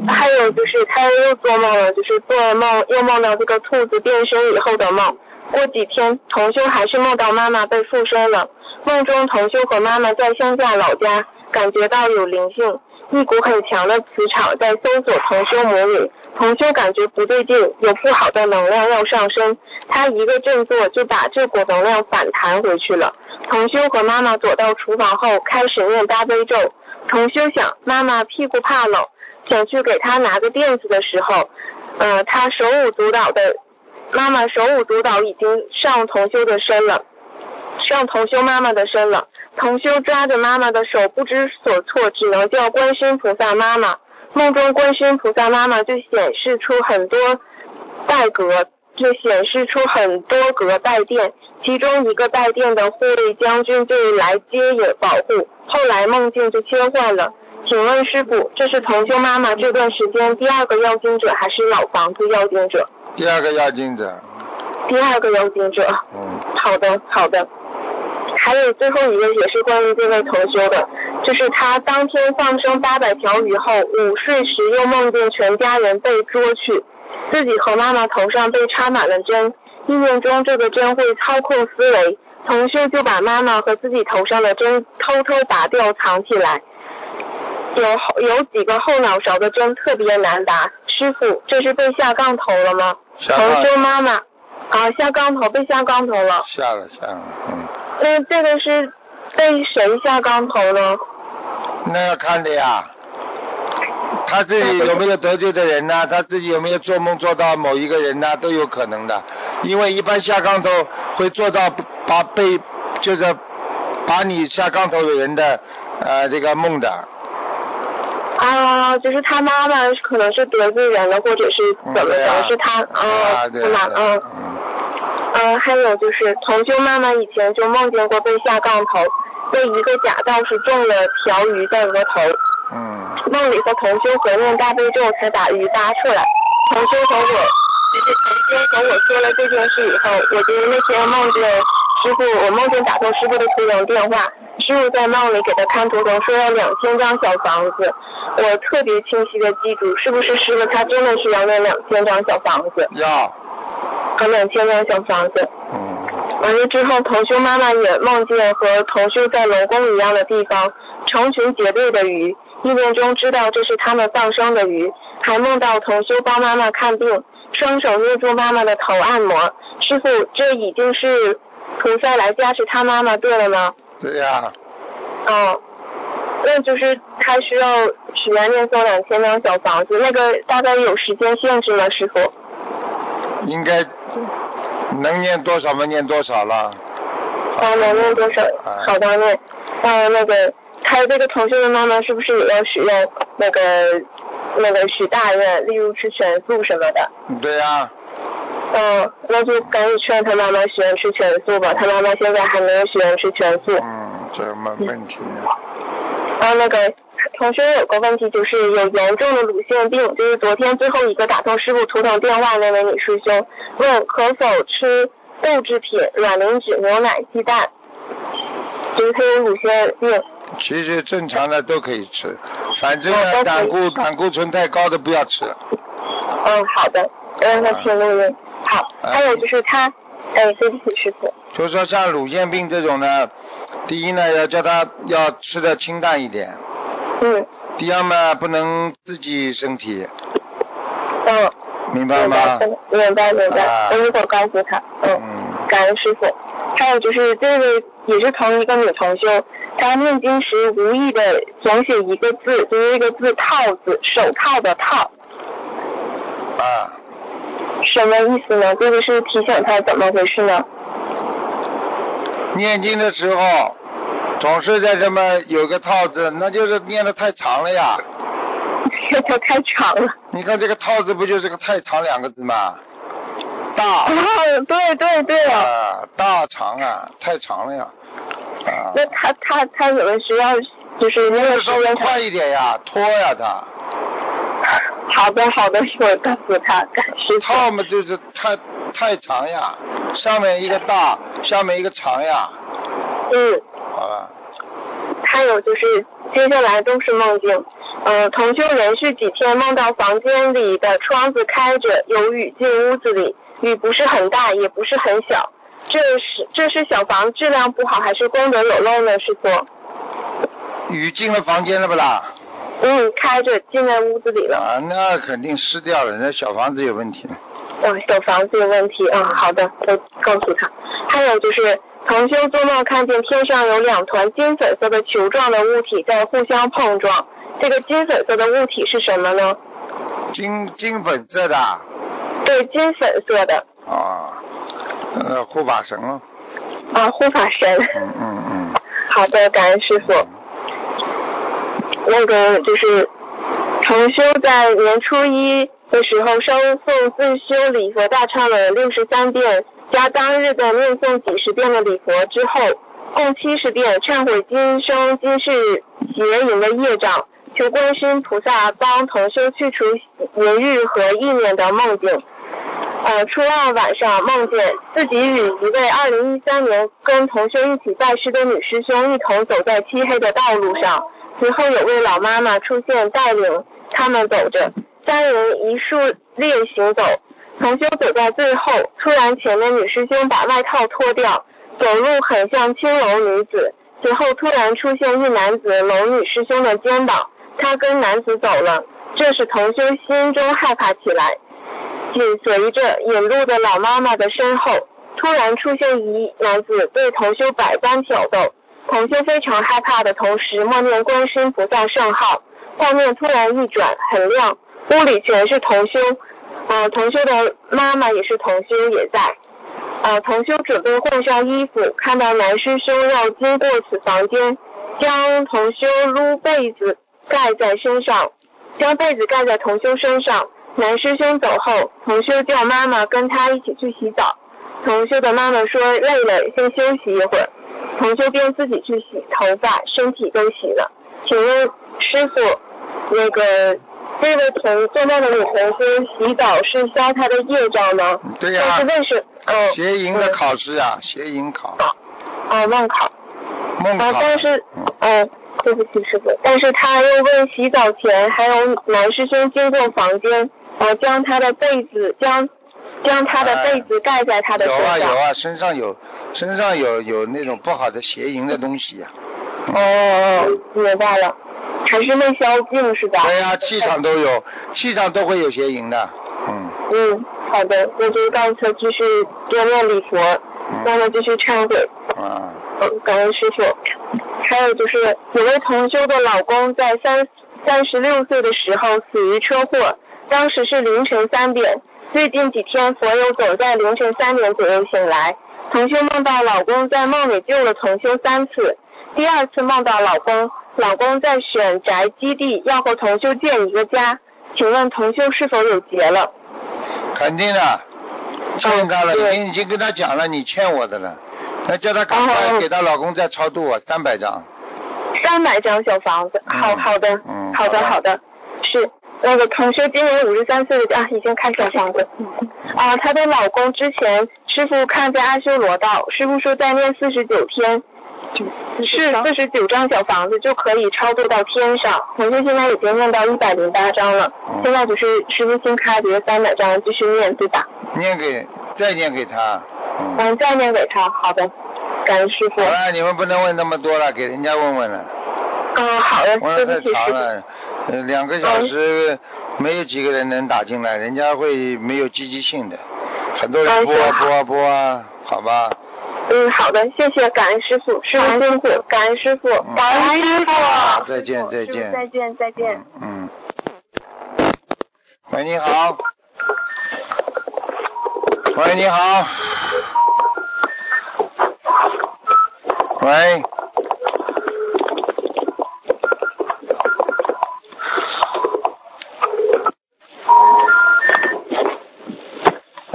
还有就是他又做梦了，就是做梦又梦到这个兔子变身以后的梦。过几天，同修还是梦到妈妈被附身了。梦中同修和妈妈在乡下老家，感觉到有灵性，一股很强的磁场在搜索同修母女。同修感觉不对劲，有不好的能量要上升，他一个振作就把这股能量反弹回去了。同修和妈妈走到厨房后，开始念大悲咒。同修想妈妈屁股怕冷，想去给她拿个垫子的时候，呃，他手舞足蹈的，妈妈手舞足蹈已经上同修的身了。上同修妈妈的身了，同修抓着妈妈的手不知所措，只能叫观世音菩萨妈妈。梦中观世音菩萨妈妈就显示出很多带格，就显示出很多格带电，其中一个带电的护卫将军就来接引保护。后来梦境就切换了。请问师傅，这是同修妈妈这段时间第二个要经者还是老房子要经者？第二个要经者，第二个要经者。嗯，好的，好的。还有最后一个也是关于这位同修的，就是他当天放生八百条鱼后，午睡时又梦见全家人被捉去，自己和妈妈头上被插满了针，意念中这个针会操控思维，同修就把妈妈和自己头上的针偷偷拔掉藏起来。有有几个后脑勺的针特别难拔，师傅这是被下杠头了吗？同修妈妈啊下杠头被下杠头了。下了下了，嗯，那这个是被谁下杠头呢？那要看的呀。他自己有没有得罪的人呐、他自己有没有做梦做到某一个人呐、都有可能的。因为一般下杠头会做到把被就是把你下杠头的人的呃这个梦的，啊，就是他妈妈可能是得罪人了，或者是怎么着？嗯啊。是他啊是吗？嗯。嗯，还有就是同修妈妈以前就梦见过被下杠头，被一个假道士中了条鱼在额头，嗯梦里和同修合念大悲咒才把鱼拔出来。同修和我，就是同修和我说了这件事以后，我就那天梦见师傅，我梦见打通师傅的图腾电话，师师傅在梦里给他看图腾，说要两千张小房子，我特别清晰的记住，是不是师傅他真的是要那两千张小房子？要，和两千张小房子。嗯，完了之后，同修妈妈也梦见和同修在龙宫一样的地方，成群结队的鱼，意念中知道这是他们放生的鱼，还梦到同修帮妈妈看病，双手捏住妈妈的头按摩。师傅，这已经是菩萨来加持他妈妈对了吗？对呀，哦，那就是他需要许愿念诵两千张小房子，那个大概有时间限制吗？师傅？应该能念多少嘛念多少了。哦，能念多少？好的念。呃，那个他这个同学的妈妈是不是也要使用那个那个许大愿，例如吃全素什么的？对呀、嗯，那就赶紧劝他妈妈许愿吃全素吧。他妈妈现在还没有许愿吃全素。嗯，这没问题。然后那个同学有个问题，就是有严重的乳腺病，就是昨天最后一个打通师傅图腾电话那位女师兄问可否吃豆制品、卵磷脂、牛奶、鸡蛋，就是她有乳腺病。其实正常的都可以吃，反正胆固胆固醇太高的不要吃。嗯，好的，我让他听录音。好，哎还有就是他，哎，对不起师傅。就是说像乳腺病这种呢，第一呢要叫他要吃的清淡一点，嗯第二嘛不能刺激身体，嗯，明白吗？明白明白啊，我一会儿告诉他。嗯。嗯，感恩师傅。还有就是这位也是同一个女同修，她念经时无意的填写一个字，就是一个字“套”字，手套的“套啊，”，什么意思呢？这个是提醒她怎么回事呢？念经的时候总是在这么有个套字，那就是念的太长了呀。这个太长了。你看这个套字不就是个太长两个字吗？大哦，对对对啊。啊，大长啊，太长了呀。啊，那他他他怎么需要就是那个稍微快一点呀，拖呀他。好的好的，一会儿告诉他。套嘛就是太太长呀，上面一个大，下面一个长呀。嗯。好了，还有就是接下来都是梦境。呃，同修连续几天梦到房间里的窗子开着，有雨进屋子里，雨不是很大，也不是很小。这是这是小房质量不好，还是功德有漏呢？师傅？雨进了房间了不啦？嗯，开着进在屋子里了。啊，那肯定湿掉了，那小房子有问题。嗯，小房子有问题。嗯，好的，我告诉他。还有就是，同修做梦看见天上有两团金粉色的球状的物体在互相碰撞。这个金粉色的物体是什么呢？金金粉色的啊，对，金粉色的。啊呃，护法神了。啊，护法神。嗯嗯嗯。好的，感恩师傅。那个就是重修在年初一的时候烧诵自修礼佛大忏悔六十三遍，加当日的念诵几十遍的礼佛之后，共七十遍忏悔今生今世邪淫的业障，求观世音菩萨帮同修去除淫欲和意念的梦境。呃，初二晚上梦见自己与一位二零一三年跟同修一起拜师的女师兄一同走在漆黑的道路上，随后有位老妈妈出现带领他们走着，三人一竖列行走，同修走在最后，突然前面女师兄把外套脱掉，走路很像青楼女子，随后突然出现一男子搂女师兄的肩膀，她跟男子走了，这使同修心中害怕起来。紧随着引路的老妈妈的身后，突然出现一男子对同修百般挑逗，同修非常害怕的同时默念观世音菩萨圣号，画面突然一转，很亮，屋里全是同修，呃，同修的妈妈也是同修也在，呃，同修准备换上衣服，看到男师兄要经过此房间，将同修撸被子盖在身上，将被子盖在同修身上。男师兄走后，同修叫妈妈跟他一起去洗澡。同修的妈妈说累了，先休息一会儿。同修便自己去洗头发，身体都洗了。请问师傅，那个这位同做梦的女同修洗澡是消她的业障吗？对呀、但是为什么嗯邪淫的考试啊，邪淫考。哦梦考，啊，梦考但是嗯，嗯，对不起师傅，但是他又问洗澡前还有男师兄经过房间，呃，将他的被子将将他的被子盖在他的有身上。啊有啊，身上有身上有有那种不好的邪淫的东西呀、哦，明白了，还是内消镜是吧？对呀、气场都有，气场都会有邪淫的，嗯，嗯，好的，那就告诉他继续多念礼佛，让他继续忏悔。啊，嗯，感恩师傅。还有就是，有位同修的老公在三三十六岁的时候死于车祸，当时是凌晨三点。最近几天，佛友总在凌晨三点左右醒来。同修梦到老公在梦里救了同修三次，第二次梦到老公，老公在选宅基地，要和同修建一个家。请问同修是否有结了？肯定的，欠他了，嗯对已经已经跟他讲了，你欠我的了，那叫他赶快哦给他老公再超度我，三百张，三百张小房子，好嗯好的，嗯好的好的好的，是那个同学今年五十三岁的啊，已经开小房子，啊，她的老公之前师傅看在阿修罗道，师傅说再念四十九天，是四十九张小房子就可以超度到天上，同学现在已经念到一百零八张了，嗯现在就是师傅新开的三百张继续念对吧？念给再念给他，嗯，嗯，再念给他，好的，感恩师傅。好。了，你们不能问那么多了，给人家问问了，嗯，好的，对不起师傅。呃，两个小时没有几个人能打进来，人家会没有积极性的，很多人播啊播啊播啊，好吧，嗯，好的，谢谢，感恩师傅，师傅辛苦，感恩师傅，感恩师傅，嗯再见再见再见，再见。嗯。喂，你好。喂，你好。喂。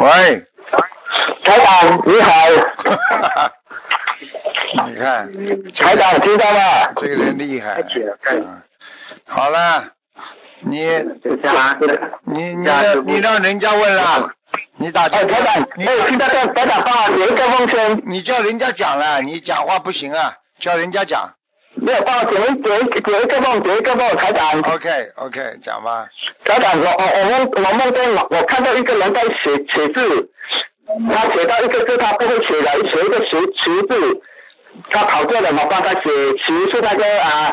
喂。台长你好，你看，台长听到吗？这个人厉害。嗯好了，你你你让你让人家问了，你打哎，电话。台长，，你哎，听到台台长帮我解一个风声，你叫人家讲了，你讲话不行啊，叫人家讲。没有帮我点一点一解一个梦，点一个梦，台长。OK OK，讲吧。台长，我我我梦我梦见我我看到一个人在写写字，他写到一个字他不会写了，写一个十十字，他跑掉了，我帮他写十是那个啊，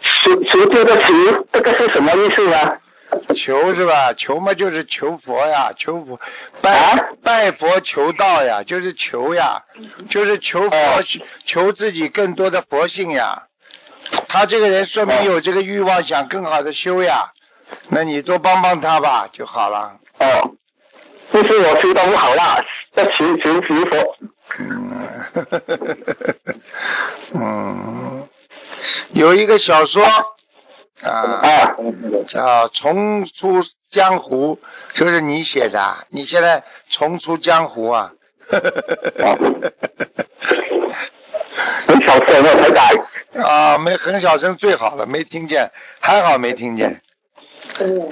十十字的十，这个是什么意思呢？求是吧？求嘛就是求佛呀，求佛拜、啊拜佛求道呀，就是求呀，就是求佛、哦求自己更多的佛性呀。他这个人说明有这个欲望，想更好的修呀。那你多帮帮他吧就好了。哦，就是我修的不好啦，要求求求佛。嗯，嗯，有一个小说啊，啊，叫《重出江湖》，就是你写的啊，你现在重出江湖啊。很小声哦，台长。啊，没很小声最好了，没听见，还好没听见。哦，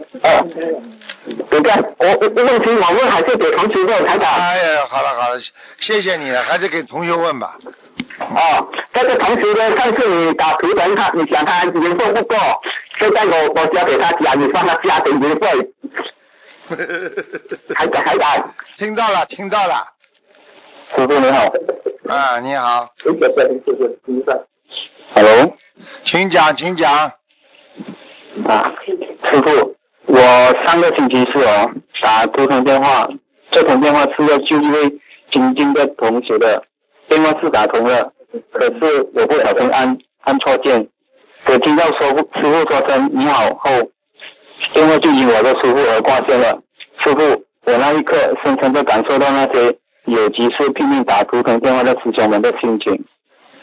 等下，我我问题我问还是给同学问台长。哎呀，好了好了，谢谢你了，还是给同学问吧。哦，这个同学呢，上次你打图腾他，你讲他年份不够，现在我我交给他讲，你帮他加点年份。台长台长，听到了，听到了。师傅你好。啊，你好，谢谢谢谢谢谢。Hello。请讲，请讲。啊，师傅，我上个星期四哦打图腾电话，这通电话是要救一位精进的同学的，电话是打通了，可是我不小心按按错键，我听到师傅师傅说声你好后，电话就因我的疏忽而挂线了。师傅，我那一刻深深的感受到那些有急事拼命打图腾电话的师兄们的心情。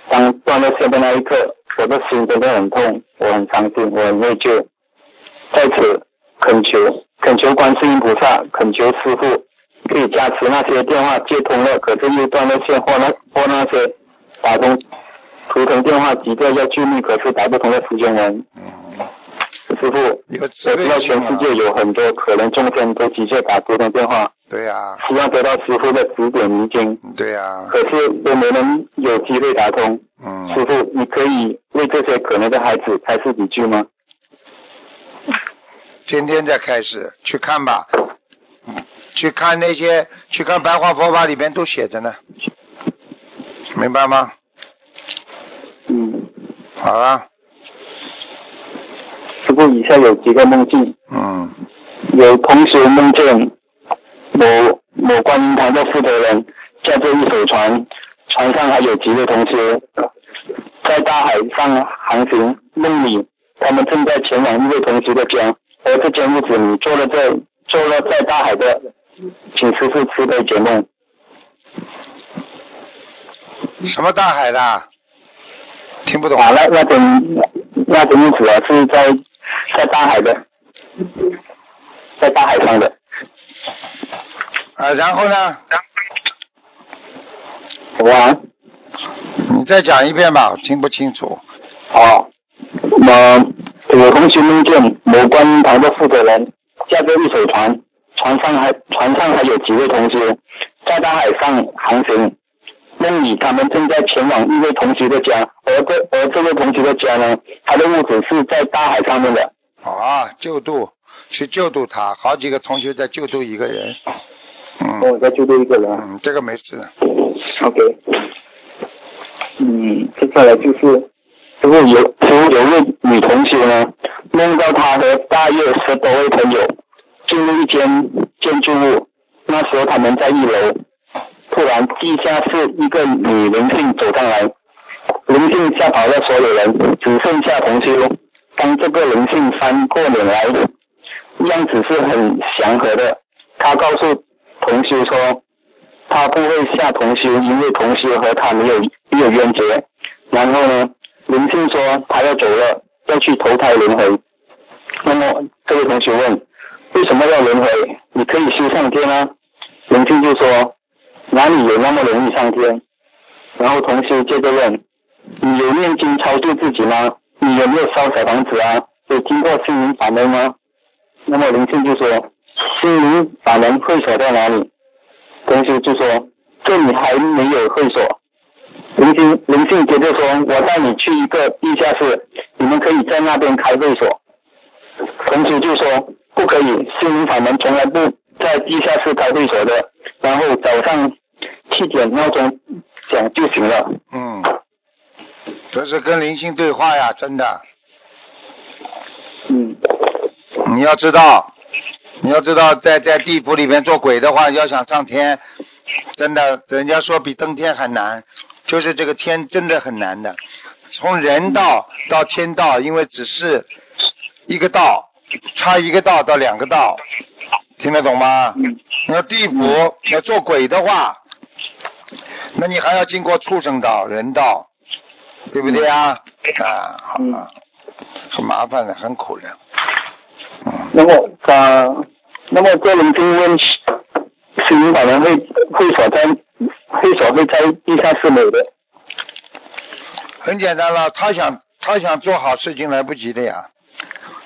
当断了线的那一刻，我的心真的很痛，我很伤心，我很内疚。在此恳求，恳求观世音菩萨，恳求师傅可以加持那些电话接通了，可是又断了线，或那或那些打通图腾电话急着要救命，可是打不通的福建人。嗯，师傅，我知道全世界有很多可能众生都急着打图腾电话，对呀、希望得到师傅的指点迷津，对呀、可是都没能有机会打通。嗯，师傅，你可以为这些可怜的孩子开示几句吗？今天再开始去看吧，去看那些，去看白话佛法里边都写着呢，明白吗？嗯，好了，师傅，以下有几个梦境，嗯，有同学梦见某某观音堂的负责人驾着一艘船，船上还有几位同学在大海上航行。梦里他们正在前往一位同学的家，而这间屋子里坐了在坐了在大海的，请师傅慈悲解梦。什么大海的？听不懂。啊，那那种那间屋子啊是在在大海的，在大海上的。啊，然后呢？哇，你再讲一遍吧，我听不清楚。哦，那有同学梦见某观音堂的负责人驾着一艘船，船上还船上还有几位同学在大海上航行。梦里他们正在前往一位同学的家，而这而这位同学的家呢，他的屋子是在大海上面的。啊，救度，去救度他，好几个同学在救度一个人。嗯我在救度一个人。嗯，这个没事的。OK，嗯，接下来就是，师傅有有位女同学呢，梦到她和大约十多位朋友进入一间建筑物，那时候他们在一楼，突然地下室一个女灵性走上来，灵性吓跑了所有人，只剩下同修。当这个灵性翻过脸来，样子是很祥和的，他告诉同修说。他不会下同修，因为同修和他没有没有冤结。然后呢，灵性说他要走了，要去投胎轮回。那么这位同学问，为什么要轮回？你可以修上天啊。灵性就说，哪里有那么容易上天？然后同修接着问，你有念经超度自己吗？你有没有烧小房子啊？有经过心灵法门吗？那么灵性就说，心灵法门会所在哪里？同学就说：“这里还没有会所。”灵性灵性接着说：“我带你去一个地下室，你们可以在那边开会所。”同学就说：“不可以，心灵法门从来不在地下室开会所的。然后早上七点闹钟响就行了。嗯，这是跟灵性对话呀，真的。”嗯你要知道，你要知道，在在地府里面做鬼的话，要想上天，真的，人家说比登天还难，就是这个天真的很难的。从人道到天道，因为只是一个道，差一个道到两个道，听得懂吗？嗯那地府要做鬼的话，那你还要经过畜生道、人道，对不对啊？啊，好了，很麻烦的，很苦的。嗯，那么啊，那么这灵性问，心灵法人会会所在会所会在地下室里的。很简单了，他想他想做好事情来不及的呀，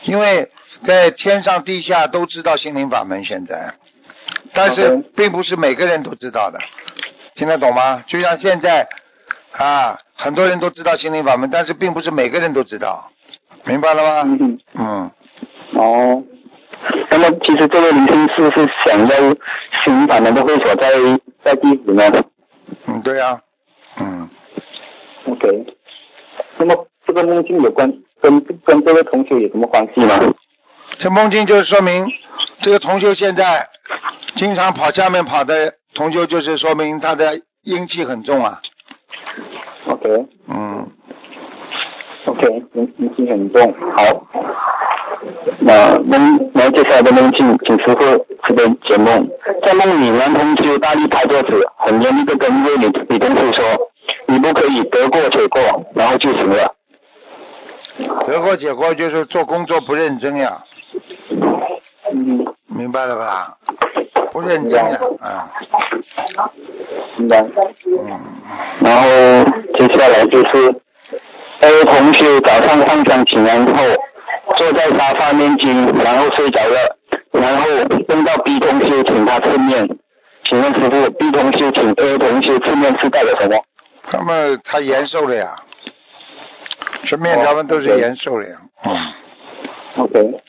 因为在天上地下都知道心灵法门现在，但是并不是每个人都知道的，听得懂吗？就像现在啊，很多人都知道心灵法门，但是并不是每个人都知道，明白了吗？嗯。嗯，哦，那么其实这位灵性是是想要心灵法门的会所在在地府呢？嗯，对呀、嗯，？OK，那么这个梦境有关跟跟这位同学有什么关系吗？这梦境就是说明这个同学现在经常跑下面跑的同学，就是说明他的阴气很重啊，OK 嗯。OK，阴阴气很重，好。那能能接下来的梦境，请师傅这边解梦。在梦里，男同修大力拍桌子，很严厉的跟一位女女同事说：“你不可以得过且过。”然后就行了。得过且过就是做工作不认真呀，嗯，明白了吧？不认真呀，啊，明白。嗯，然后接下来就是，A 同学早上上香请安后，坐在沙发念经，然后睡着了。然后梦到 B 同学请他吃面，请问师傅，B 同学请 A 同学吃面是代表什么？他们他延寿了呀，吃面他们都是延寿了呀。嗯，OK。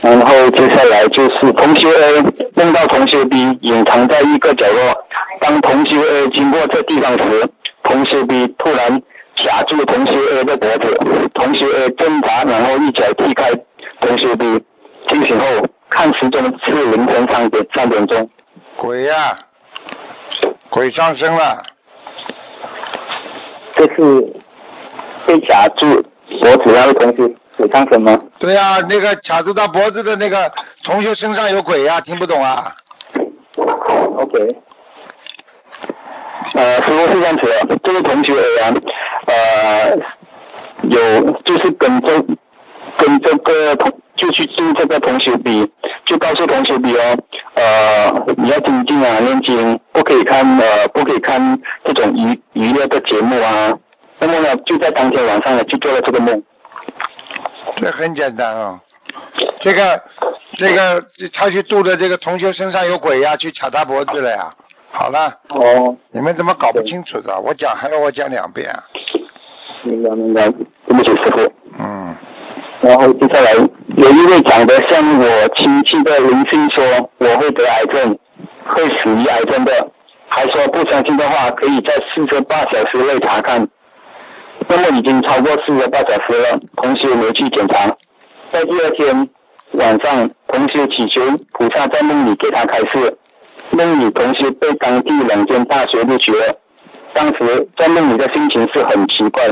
然后接下来就是同学 A 梦到同学 B 隐藏在一个角落，当同学 A 经过这地方时，同学 B 突然卡住同学 A 的脖子，同学 A 挣扎，然后一脚踢开同学 B。清醒后看时钟是凌晨三点三点钟。鬼呀、鬼上身了，这是被卡住脖子那位同学有上身吗？对啊、那个卡住他脖子的那个同学身上有鬼呀、听不懂啊？OK。呃，师傅是这样子的，这位同学啊，呃，有就是跟这跟这个同就去住这个同学比就告诉同学比哦，呃，你要精进啊，念经，不可以看呃，不可以看这种娱娱乐的节目啊。那么呢，就在当天晚上呢，就做了这个梦。这很简单哦，这个这个他去度的这个同学身上有鬼呀、去卡他脖子了呀。好了，哦，你们怎么搞不清楚的？我讲还要我讲两遍啊？明白明白，对不起师傅。嗯，然后接下来有一位长得像我亲戚的灵性说我会得癌症，会死于癌症的，还说不相信的话可以在四十八小时内查看。那么已经超过四个半小时了，同学没去检查。在第二天晚上，同学祈求菩萨在梦里给他开示，梦里同学被当地两间大学录取了。当时在梦里的心情是很奇怪，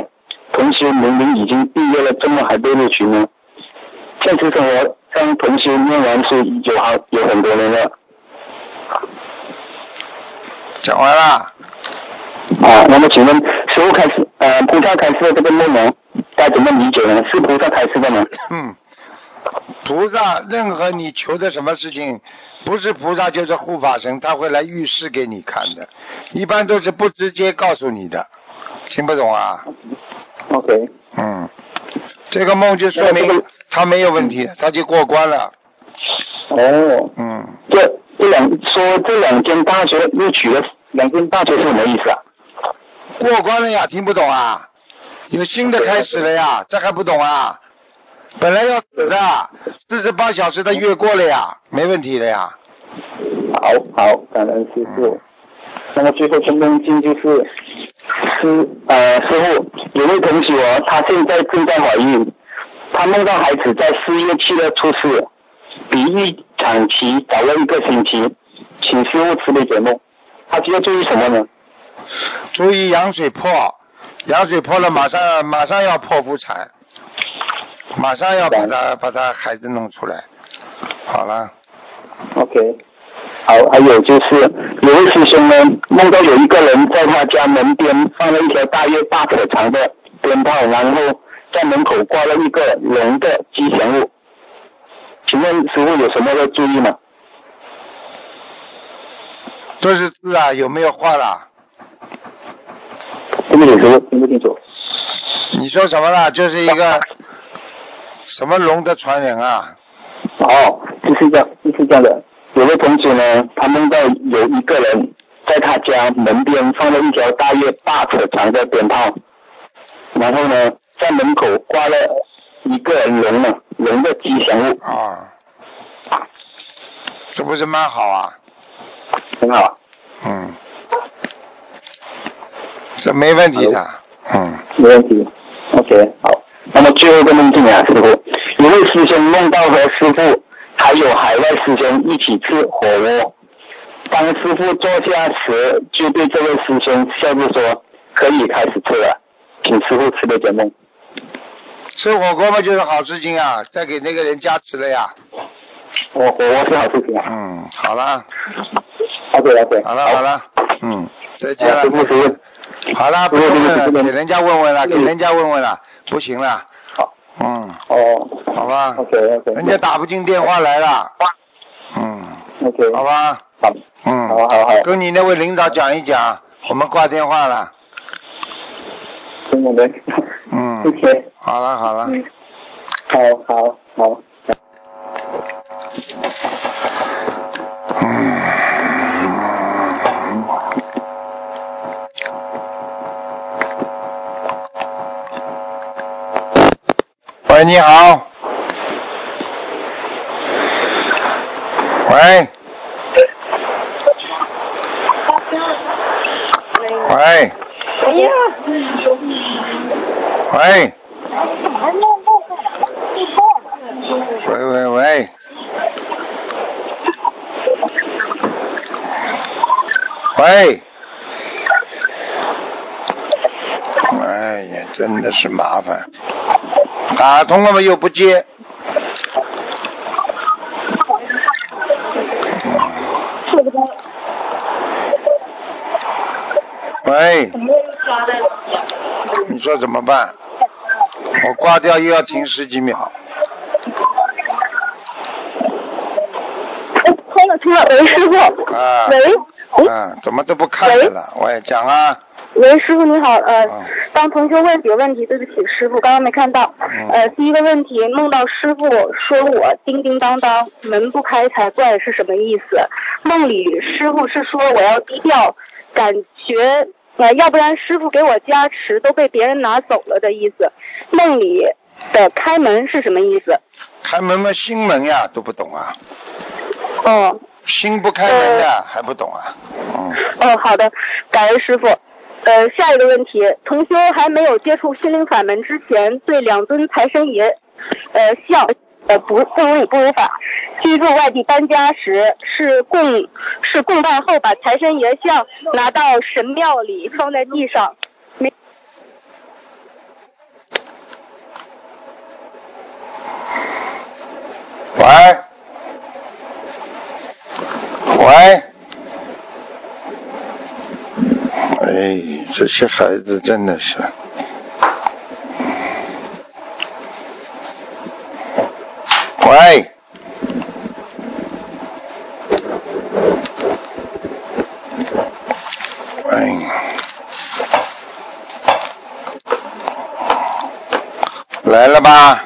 同学明明已经毕业了，怎么还被录取呢？现实生活上，同学念完书有好有很多年了讲完了。啊。那么请问师傅开始呃菩萨开示的这个梦呢，该怎么理解呢？是菩萨开示的吗？嗯，菩萨任何你求的什么事情，不是菩萨就是护法神，他会来预示给你看的，一般都是不直接告诉你的，听不懂啊？OK，嗯，这个梦就说明他没有问题，他就过关了。哦，嗯，这这两说这两间大学录取的两间大学是什么意思啊？过关了呀，听不懂啊？有新的开始了呀，这还不懂啊？本来要死的，四十八小时的越过了呀，没问题的呀。好好，感恩师傅。那么最后成功经就是师呃师傅有位同学哦，她现在正在怀孕，她梦到孩子在四月七日出世，比预产期早了一个星期，请师傅慈悲解梦。她需要注意什么呢？注意羊水破，羊水破了马上马上要剖腹产，马上要把他把他孩子弄出来。好了，OK，好，还有就是有位师兄呢，梦到有一个人在他家门边放了一条大约八尺长的鞭炮，然后在门口挂了一个龙的吉祥物。请问师傅有什么要注意吗？这是字啊，有没有画了？对不起，师傅听不清楚。你说什么了？就是一个什么龙的传人啊？哦，就是这样，就是这样的。有位同学呢，他梦到有一个人在他家门边放了一条大约八尺长的鞭炮，然后呢，在门口挂了一个龙呢，龙的吉祥物，啊，这不是蛮好啊？很好。嗯，这没问题的。嗯，没问题。OK，好。那么最后一个梦境啊，师傅，一位师兄梦到和师傅还有海外师兄一起吃火锅。当师傅坐下时，就对这位师兄笑着说：“可以开始吃了，请师傅慈悲解梦。吃火锅嘛就是好事情啊，再给那个人加持了呀。我火锅是好事情啊。嗯，好了，OK OK，好了，好了，嗯，再见了，师傅。好了，不用问了，给人家问问了，给人家问问了，不行了，好。嗯，哦。好吧，OK OK。人家打不进电话来了，嗯，OK。好。吧，好。嗯，好好好。跟你那位领导讲一讲，我们挂电话了，跟我们。嗯，OK。好了好了。好好好。喂，你好。喂。喂。喂。喂喂喂。喂。哎呀，真的是麻烦。打通了吗又不接。喂，你说怎么办？我挂掉又要停十几秒。通了通了，喂，师傅。啊。喂。啊，怎么都不看着了？喂，讲啊。喂，师傅你好，呃，帮同学问几个问题，对不起，师傅刚刚没看到。呃，第一个问题，梦到师傅说我叮叮当当，门不开才怪是什么意思？梦里师傅是说我要低调，感觉呃，要不然师傅给我加持都被别人拿走了的意思。梦里的开门是什么意思？开门嘛，心门呀，都不懂啊。哦。心不开门的还不懂啊？嗯。哦，好的，感恩师傅。呃，下一个问题，同修还没有接触心灵法门之前，对两尊财神爷，呃像呃不不如理不如法。居住外地搬家时，是供是供拜后把财神爷像拿到神庙里放在地上。没。喂。喂。哎，这些孩子真的是。喂。喂。来了吧？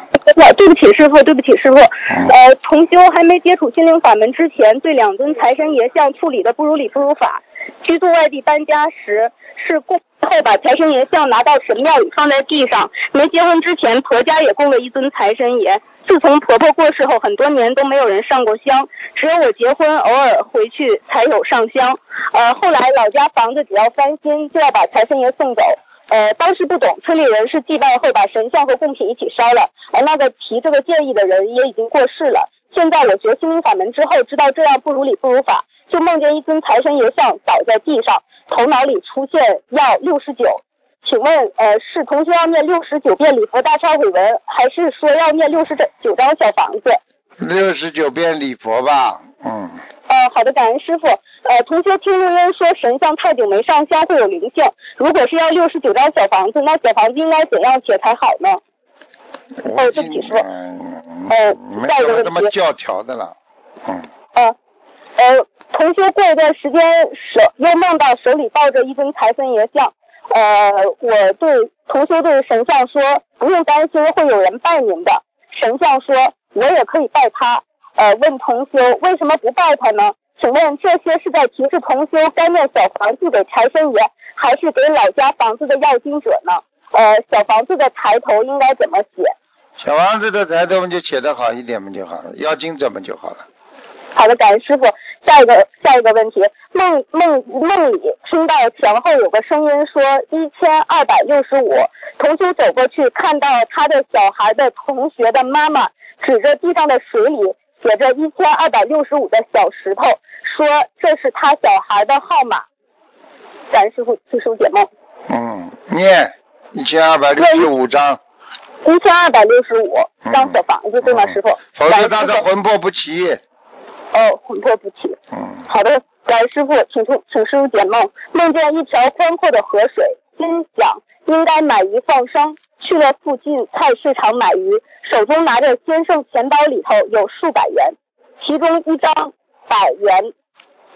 对不起，师傅，对不起，师傅。呃，重修还没接触心灵法门之前，对两尊财神爷像处理的不如理不如法。居住外地搬家时，是供后把财神爷像拿到神庙里放在地上。没结婚之前，婆家也供了一尊财神爷。自从婆婆过世后，很多年都没有人上过香，只有我结婚偶尔回去才有上香。呃，后来老家房子只要翻新，就要把财神爷送走。呃，当时不懂，村里人是祭拜后把神像和贡品一起烧了。而那个提这个建议的人也已经过世了。现在我学心灵法门之后，知道这样不如理不如法。就梦见一尊财神爷像倒在地上，头脑里出现要六十九，请问呃是同学要念六十九遍礼佛大忏悔文，还是说要念六十九张小房子？六十九遍礼佛吧，嗯。呃，好的，感恩师傅。呃，同学听录音说神像太久没上香会有灵性，如果是要六十九张小房子，那小房子应该怎样写才好呢？哦，对不起，师傅。呃，再一个问题。这么教条的了，嗯。呃，呃。同修过一段时间手又梦到手里抱着一尊财神爷像，呃，我对同修对神像说不用担心会有人拜您的，神像说我也可以拜他，呃，问同修为什么不拜他呢？请问这些是在提示同修该念小房子给财神爷，还是给老家房子的要经者呢？呃，小房子的抬头应该怎么写？小房子的抬头们就写的好一点嘛就好了，要经者们就好了。好的，感恩师傅。下一个下一个问题，梦梦梦里听到墙后有个声音说一千二百六十五，同修走过去看到他的小孩的同学的妈妈指着地上的水里写着一千二百六十五的小石头，说这是他小孩的号码。咱师傅替师傅解梦。嗯，念一千二百六十五张。一千二百六十五张小房子对吗，师傅？否则他的魂魄不齐。哦，魂魄不齐。嗯。好的，感恩师傅，请出，请师傅解梦。梦见一条宽阔的河水，心想应该买鱼放生，去了附近菜市场买鱼，手中拿着先生钱包里头有数百元，其中一张百元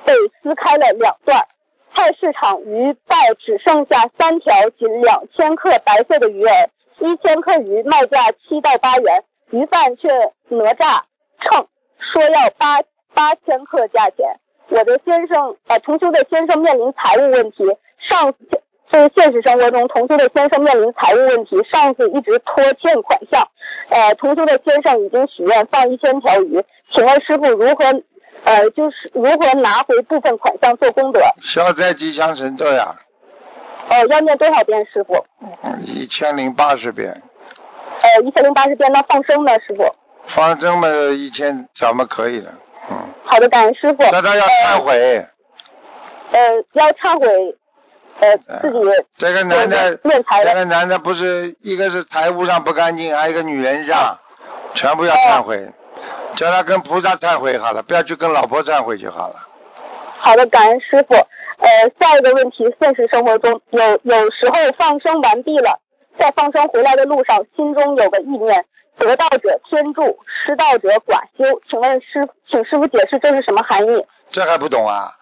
被撕开了两段，菜市场鱼袋只剩下三条仅两千克白色的鱼儿，一千克鱼卖价七到八元，鱼贩却哪吒称。说要八八千克价钱。我的先生呃同修的先生面临财务问题，上次就是现实生活中同修的先生面临财务问题，上次一直拖欠款项，呃同修的先生已经许愿放一千条鱼，请问师傅如何呃就是如何拿回部分款项做功德？消灾吉祥神咒呀，呃要念多少遍师傅？嗯一千零八十遍，呃一千零八十遍，那放生呢师傅？放生嘛一千条嘛可以了，嗯，好的，感恩师傅。那他要忏悔，呃，要忏悔，呃，自己这个男的，这个男的不是一个是财务上不干净，还有一个女人上，全部要忏悔，叫他跟菩萨忏悔好了，不要去跟老婆忏悔就好了。好的，感恩师傅。呃，下一个问题，现实生活中有有时候放生完毕了，在放生回来的路上，心中有个意念，得道者天助，失道者寡修。请问师，请师傅解释这是什么含义？这还不懂啊？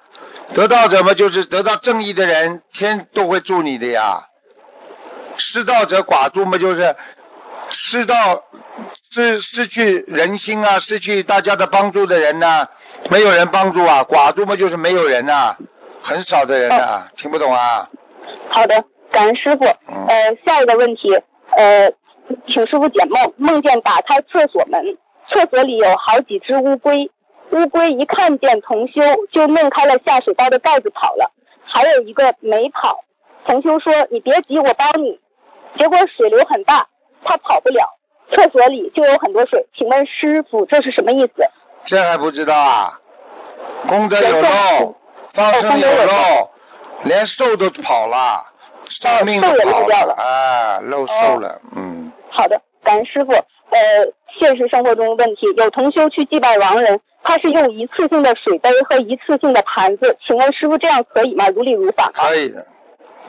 得道者嘛，就是得到正义的人，天都会助你的呀。失道者寡助嘛，就是失道失失去人心啊，失去大家的帮助的人呐、没有人帮助啊。寡助嘛，就是没有人呐、很少的人呐、听不懂啊？好的，感恩师傅。嗯呃，下一个问题，呃，请师傅解梦，梦见打开厕所门，厕所里有好几只乌龟，乌龟一看见同修就弄开了下水道的盖子跑了，还有一个没跑。同修说：“你别急，我帮你。”结果水流很大，他跑不了，厕所里就有很多水。请问师傅，这是什么意思？这还不知道啊？功德有有漏，放生有漏，连兽都跑了，寿命也跑漏掉了啊，漏寿了，嗯。好的，感恩师傅。呃，现实生活中问题，有同修去祭拜亡人，他是用一次性的水杯和一次性的盘子，请问师傅这样可以吗？如理如法吗？可以的，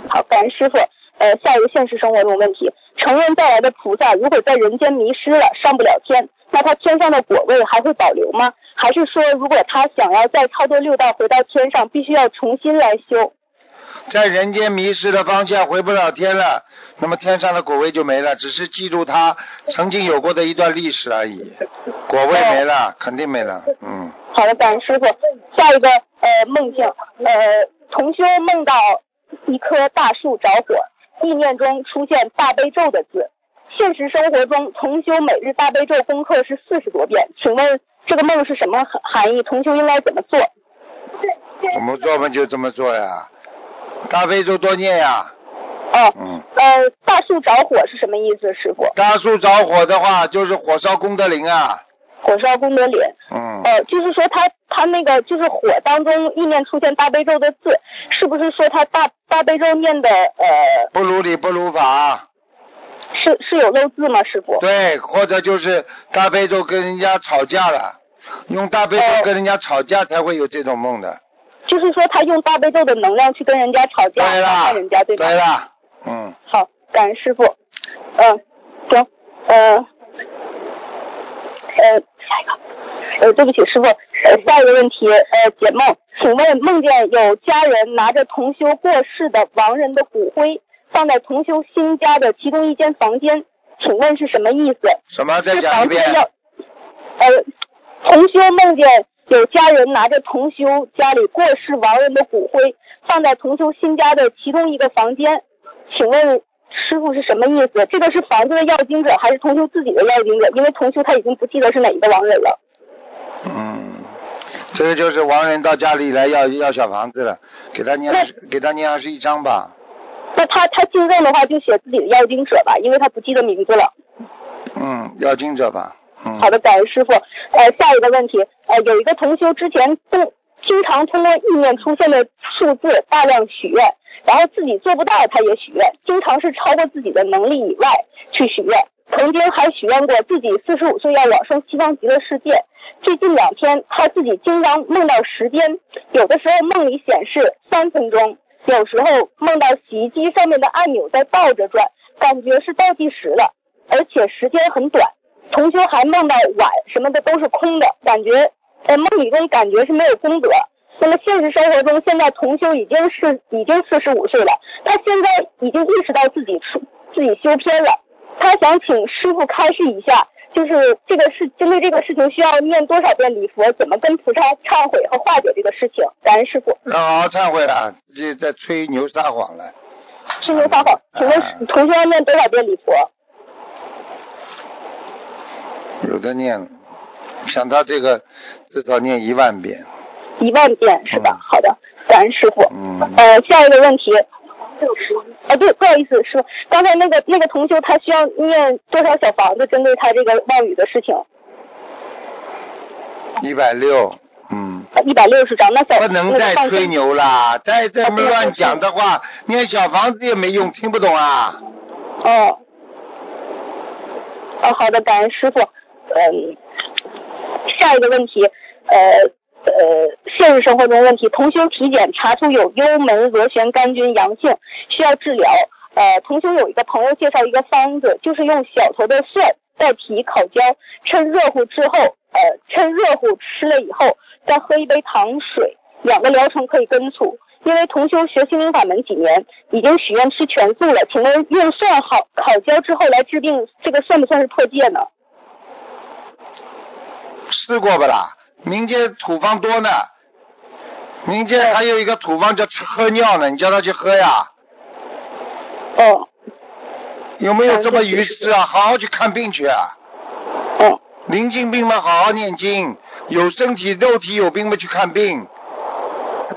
好，感恩师傅。呃，下一个现实生活中问题，成人再来的菩萨如果在人间迷失了，上不了天，那他天上的果位还会保留吗？还是说，如果他想要再超脱六道回到天上，必须要重新来修？在人间迷失的方向回不了天了，那么天上的果位就没了，只是记住他曾经有过的一段历史而已，果位没了，肯定没了，嗯。好的，感恩师傅。下一个呃梦境，呃同修梦到一棵大树着火，意念中出现大悲咒的字。现实生活中，同修每日大悲咒功课是四十多遍，请问这个梦是什么含含义？同修应该怎么做？怎么做嘛就这么做呀，大悲咒多念呀，哦，嗯。呃，大树着火是什么意思，师傅？大树着火的话，就是火烧功德林啊，火烧功德林。嗯。呃，就是说他他那个就是火当中意念出现大悲咒的字，是不是说他大大悲咒念的呃不如理不如法，是是有漏字吗，师傅？对，或者就是大悲咒跟人家吵架了，用大悲咒跟人家吵架才会有这种梦的。就是说他用大悲咒的能量去跟人家吵架，对伤害，人家，对吧？对啦，嗯，好，感恩师傅。嗯、行，呃，呃，下一个，呃，对不起，师傅，呃，下一个问题，呃，解梦，请问梦见有家人拿着同修过世的亡人的骨灰放在同修新家的其中一间房间，请问是什么意思？什么？再是讲一遍。呃，同修梦见有家人拿着同修家里过世亡人的骨灰放在同修新家的其中一个房间，请问师傅是什么意思？这个是房子的要经者还是同修自己的要经者？因为同修他已经不记得是哪一个亡人了。嗯，这个就是亡人到家里来要要小房子了，给他念那给他念二十一章吧。那他他进证的话就写自己的要经者吧，因为他不记得名字了。嗯，要经者吧。好的，感恩师傅。呃，下一个问题，呃，有一个同修之前都经常通过意念出现的数字大量许愿，然后自己做不到他也许愿，经常是超过自己的能力以外去许愿。曾经还许愿过自己四十五岁要往生西方极乐世界。最近两天他自己经常梦到时间，有的时候梦里显示三分钟，有时候梦到洗衣机上面的按钮在倒着转，感觉是倒计时了，而且时间很短。同修还梦到碗什么的都是空的，感觉在梦里中感觉是没有功德。那么现实生活中，现在同修已经是已经四十五岁了，他现在已经意识到自己出自己修偏了，他想请师傅开示一下，就是这个事针对这个事情需要念多少遍礼佛，怎么跟菩萨忏悔和化解这个事情？感恩师傅。要好好忏悔了，这在吹牛撒谎了。吹牛撒谎，请问同修要念多少遍礼佛？有的念，像他这个至少念一万遍。一万遍是吧？嗯好的，感恩师傅。嗯，呃，下一个问题。啊，对，不好意思，师傅，刚才那个那个同修他需要念多少小房子，针对他这个妄语的事情？一百六，嗯，一百六十张，那小不能再吹。牛啦，再这么乱讲的话，念小房子也没用，听不懂啊？哦。哦，好的，感恩师傅。嗯，下一个问题，呃呃，现实生活中问题，同修体检查出有幽门螺旋杆菌阳性，需要治疗。呃，同修有一个朋友介绍一个方子，就是用小头的蒜代皮烤焦，趁热乎之后，呃，趁热乎吃了以后，再喝一杯糖水，两个疗程可以根除。因为同修学心灵法门几年，已经许愿吃全素了，请问用蒜好烤焦之后来治病，这个算不算是破戒呢？试过不啦？民间土方多呢，民间还有一个土方叫吃喝尿呢，你叫他去喝呀。哦，有没有这么愚痴啊？好好去看病去啊！哦。临近病嘛，好好念经；有身体肉体有病嘛，去看病。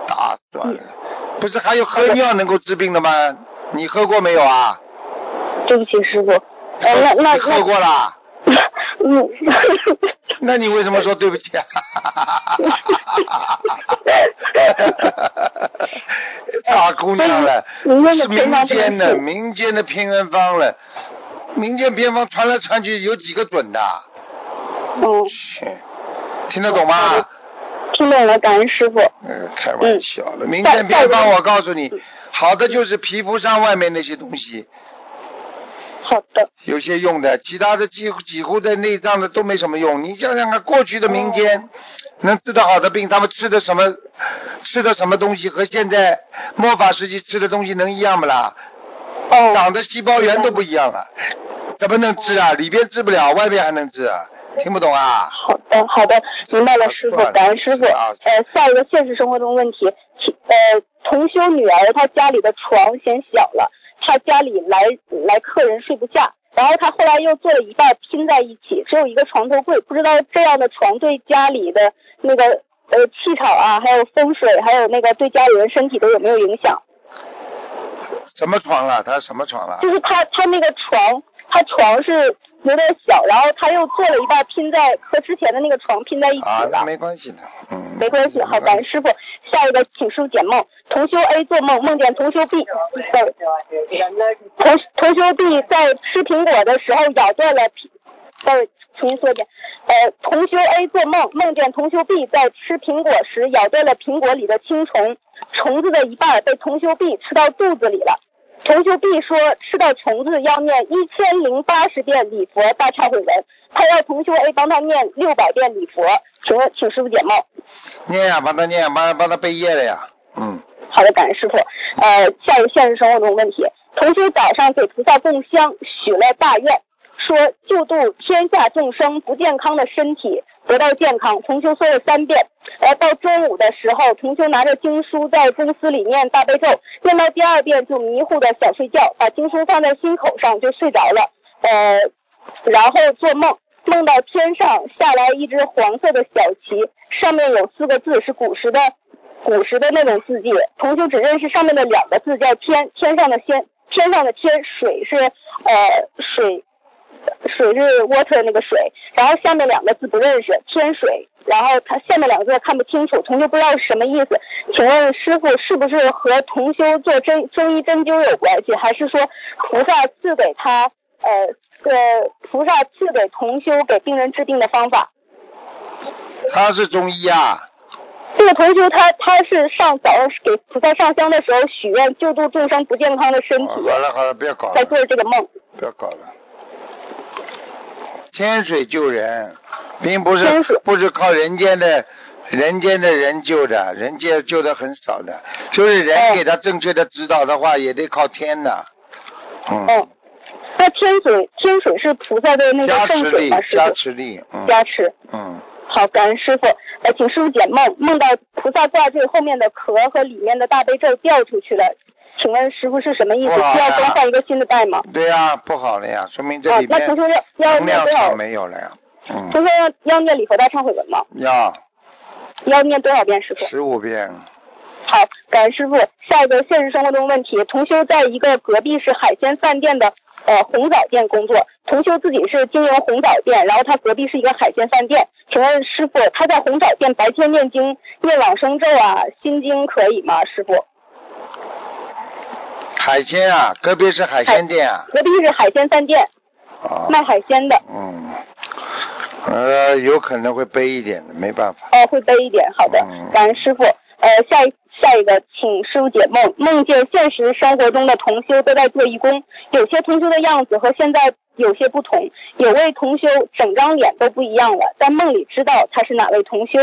打断了，不是还有喝尿能够治病的吗？你喝过没有啊？对不起，师傅。呃，那那喝过啦？那，嗯，那你为什么说对不起啊？大姑娘了，是民间的民间的偏安方了，民间偏方传来传去有几个准的？嗯，去，听得懂吗？听懂了，感恩师傅。嗯，开玩笑了，民间偏方我告诉你，好的就是皮肤上外面那些东西，好的，有些用的，其他的几乎几乎在内脏的都没什么用。你想想看，过去的民间能治得好的病，他们吃的什么吃的什么东西和现在末法时期吃的东西能一样不啦？哦，长的细胞源都不一样了，怎么能治啊？里边治不了，外边还能治啊？听不懂啊？好的，好的，明白了，师傅，感恩师傅。啊呃，下一个现实生活中问题，呃，同修女儿她家里的床嫌小了，她家里来来客人睡不下，然后他后来又做了一半拼在一起，只有一个床头柜，不知道这样的床对家里的那个呃气场啊，还有风水，还有那个对家里人身体都有没有影响？什么床了？他什么床了？就是他他那个床，他床是有点小，然后他又做了一半拼在和之前的那个床拼在一起啊，那。没关系的，嗯。没关系，好，感恩师傅。下一个，请师傅解梦。同修 A 做梦，梦见同修 B 在同同修 B 在吃苹果的时候咬断了苹，呃，重新说一遍。呃，同修 A 做梦，梦见同修 B 在吃苹果时咬断了苹果里的青虫，虫子的一半被同修 B 吃到肚子里了。同修 B 说吃到虫子要念一千零八十遍礼佛大忏悔文，他要同修 A 帮他念六百遍礼佛，请问请师傅解梦。念呀，帮他念，帮帮他背业了呀，嗯。好的，感恩师傅。呃，下一个现实生活中问题，同修早上给菩萨供香，许了大愿，说救度天下众生不健康的身体得到健康。同修说了三遍。呃，到中午的时候，同修拿着经书在公司里念大悲咒，念到第二遍就迷糊的想睡觉，把经书放在心口上就睡着了。呃，然后做梦，梦到天上下来一只黄色的小旗，上面有四个字是古时的古时的那种字迹，同修只认识上面的两个字叫天，天上的天，天上的天，水是呃水，水是 water 那个水，然后下面两个字不认识，天水，然后它下面两个字看不清楚，同修不知道是什么意思，请问师傅是不是和同修做针中医针灸有关系，还是说菩萨赐给他呃呃菩萨赐给同修给病人治病的方法？他是中医啊，这个同修他他是上早给菩萨上香的时候许愿救度众生不健康的身体，好了好了，不要搞在了，做这个梦。不要搞了。天水救人，并不是不是靠人间的人间的人救的，人间救的很少的，就是人哦给他正确的指导的话，也得靠天的。嗯嗯，那天水天水是菩萨的那个圣水吗？，师加？持力，嗯加持。嗯，好，感恩师傅。呃，请师傅解梦，梦到菩萨挂坠后面的壳和里面的大悲咒掉出去了，请问师傅是什么意思？需要更换一个新的带吗？对呀、不好了呀，说明这里，边同学要要能量场？没有了呀，嗯，同学要要念礼佛大忏悔文吗？要要念多少遍，师傅？十五遍，好，感恩师傅。下一个现实生活中问题，同修在一个隔壁是海鲜饭店的呃红枣店工作，同修自己是经营红枣店，然后他隔壁是一个海鲜饭店。请问师傅，他在红枣店白天念经念往生咒啊心经可以吗？师傅，海鲜啊，隔壁是海鲜店啊，隔壁是海鲜饭店，啊，卖海鲜的，嗯，呃，有可能会背一点的，没办法，哦，会背一点。好的嗯，感恩师傅。呃，下一下一个，请师傅解梦。梦见现实生活中的同修都在做义工，有些同修的样子和现在有些不同。有位同修整张脸都不一样了，在梦里知道他是哪位同修。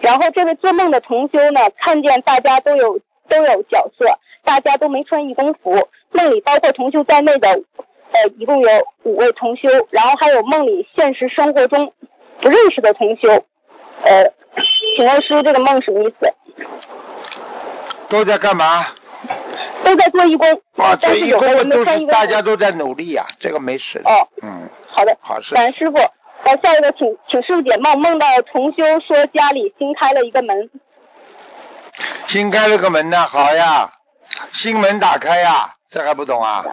然后这位做梦的同修呢，看见大家都有都有角色，大家都没穿义工服。梦里包括同修在内的，呃，一共有五位同修，然后还有梦里现实生活中不认识的同修。呃，请问师傅这个梦什么意思？都在干嘛？都在做义工，啊，这一但是有的共都是。大家都在努力呀、这个没事，哦，嗯，好的，好事感恩师傅。呃，下一个请请师傅解梦，梦到同修说家里新开了一个门，新开了个门呢，好呀，新门打开呀，这还不懂啊？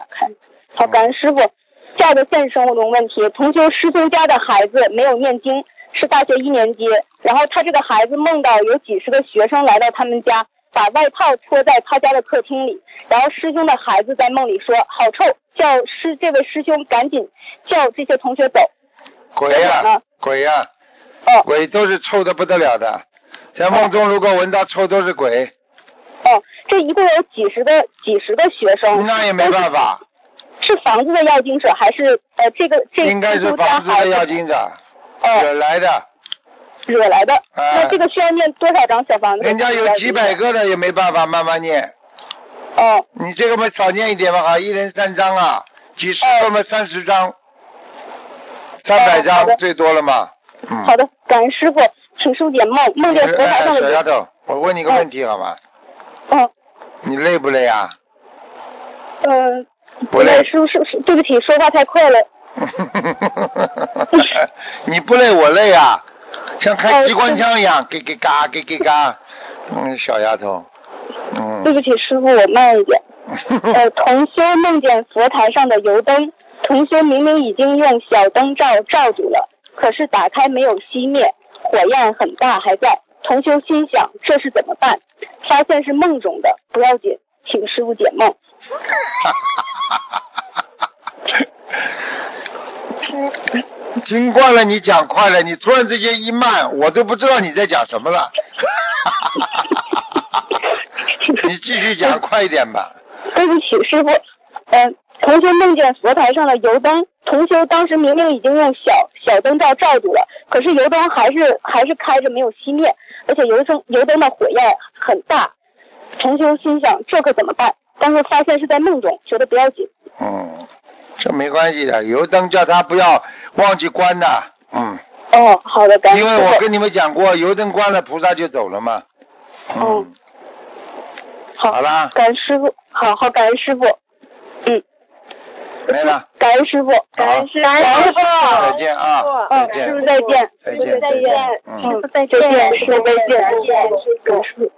好，感恩师傅。下一个现实生活中问题，同修师兄家的孩子没有念经，是大学一年级，然后他这个孩子梦到有几十个学生来到他们家，把外套脱在他家的客厅里，然后师兄的孩子在梦里说好臭，叫师这位师兄赶紧叫这些同学走。鬼呀、鬼呀、哦鬼都是臭的不得了的，在梦中如果闻到臭都是鬼，哦，这一共有几十个几十个学生，那也没办法，是房子的要经者还是呃这个这应该是房子的要经者哦惹来的，惹来的？哎那这个需要念多少张小房子？人家有几百。个的也没办法，慢慢念。哦你这个嘛少念一点嘛，哈，一人三张啊，几十个嘛三十张，三百张最多了嘛。嗯。好的，感恩师傅，请师傅解梦，梦见佛台哎上的有小丫头，我问你个问题好吗？哦你累不累啊？嗯，不累师傅是是，对不起，说话太快了。你不累我累啊，像开哦机关枪一样，给给嘎给给嘎。嗯，小丫头，嗯。对不起，师傅，我慢一点。呃，同修梦见佛台上的油灯，同修明明已经用小灯罩罩住了，可是打开没有熄灭，火焰很大还在。同修心想这是怎么办？发现是梦中的，不要紧，请师傅解梦。听惯了你讲快了，你突然之间一慢，我都不知道你在讲什么了。你继续讲快一点吧。对不起，师傅。嗯、同修梦见佛台上的油灯，同修当时明明已经用小小灯罩罩住了，可是油灯还是还是开着没有熄灭，而且油灯油灯的火焰很大。同修心想这可怎么办？但是发现是在梦中，觉得不要紧。嗯，这没关系的，油灯叫他不要忘记关的。嗯，哦，好的，感谢因。为我跟你们讲过，油灯关了，菩萨就走了嘛。哦嗯，好，好啦，感恩师傅，好好感恩师傅，嗯，没了，感恩师傅，感恩师，感恩师傅，再见啊，再嗯，见，师傅再见，再见，再再见，嗯。嗯，再见，师傅再见，感恩师傅。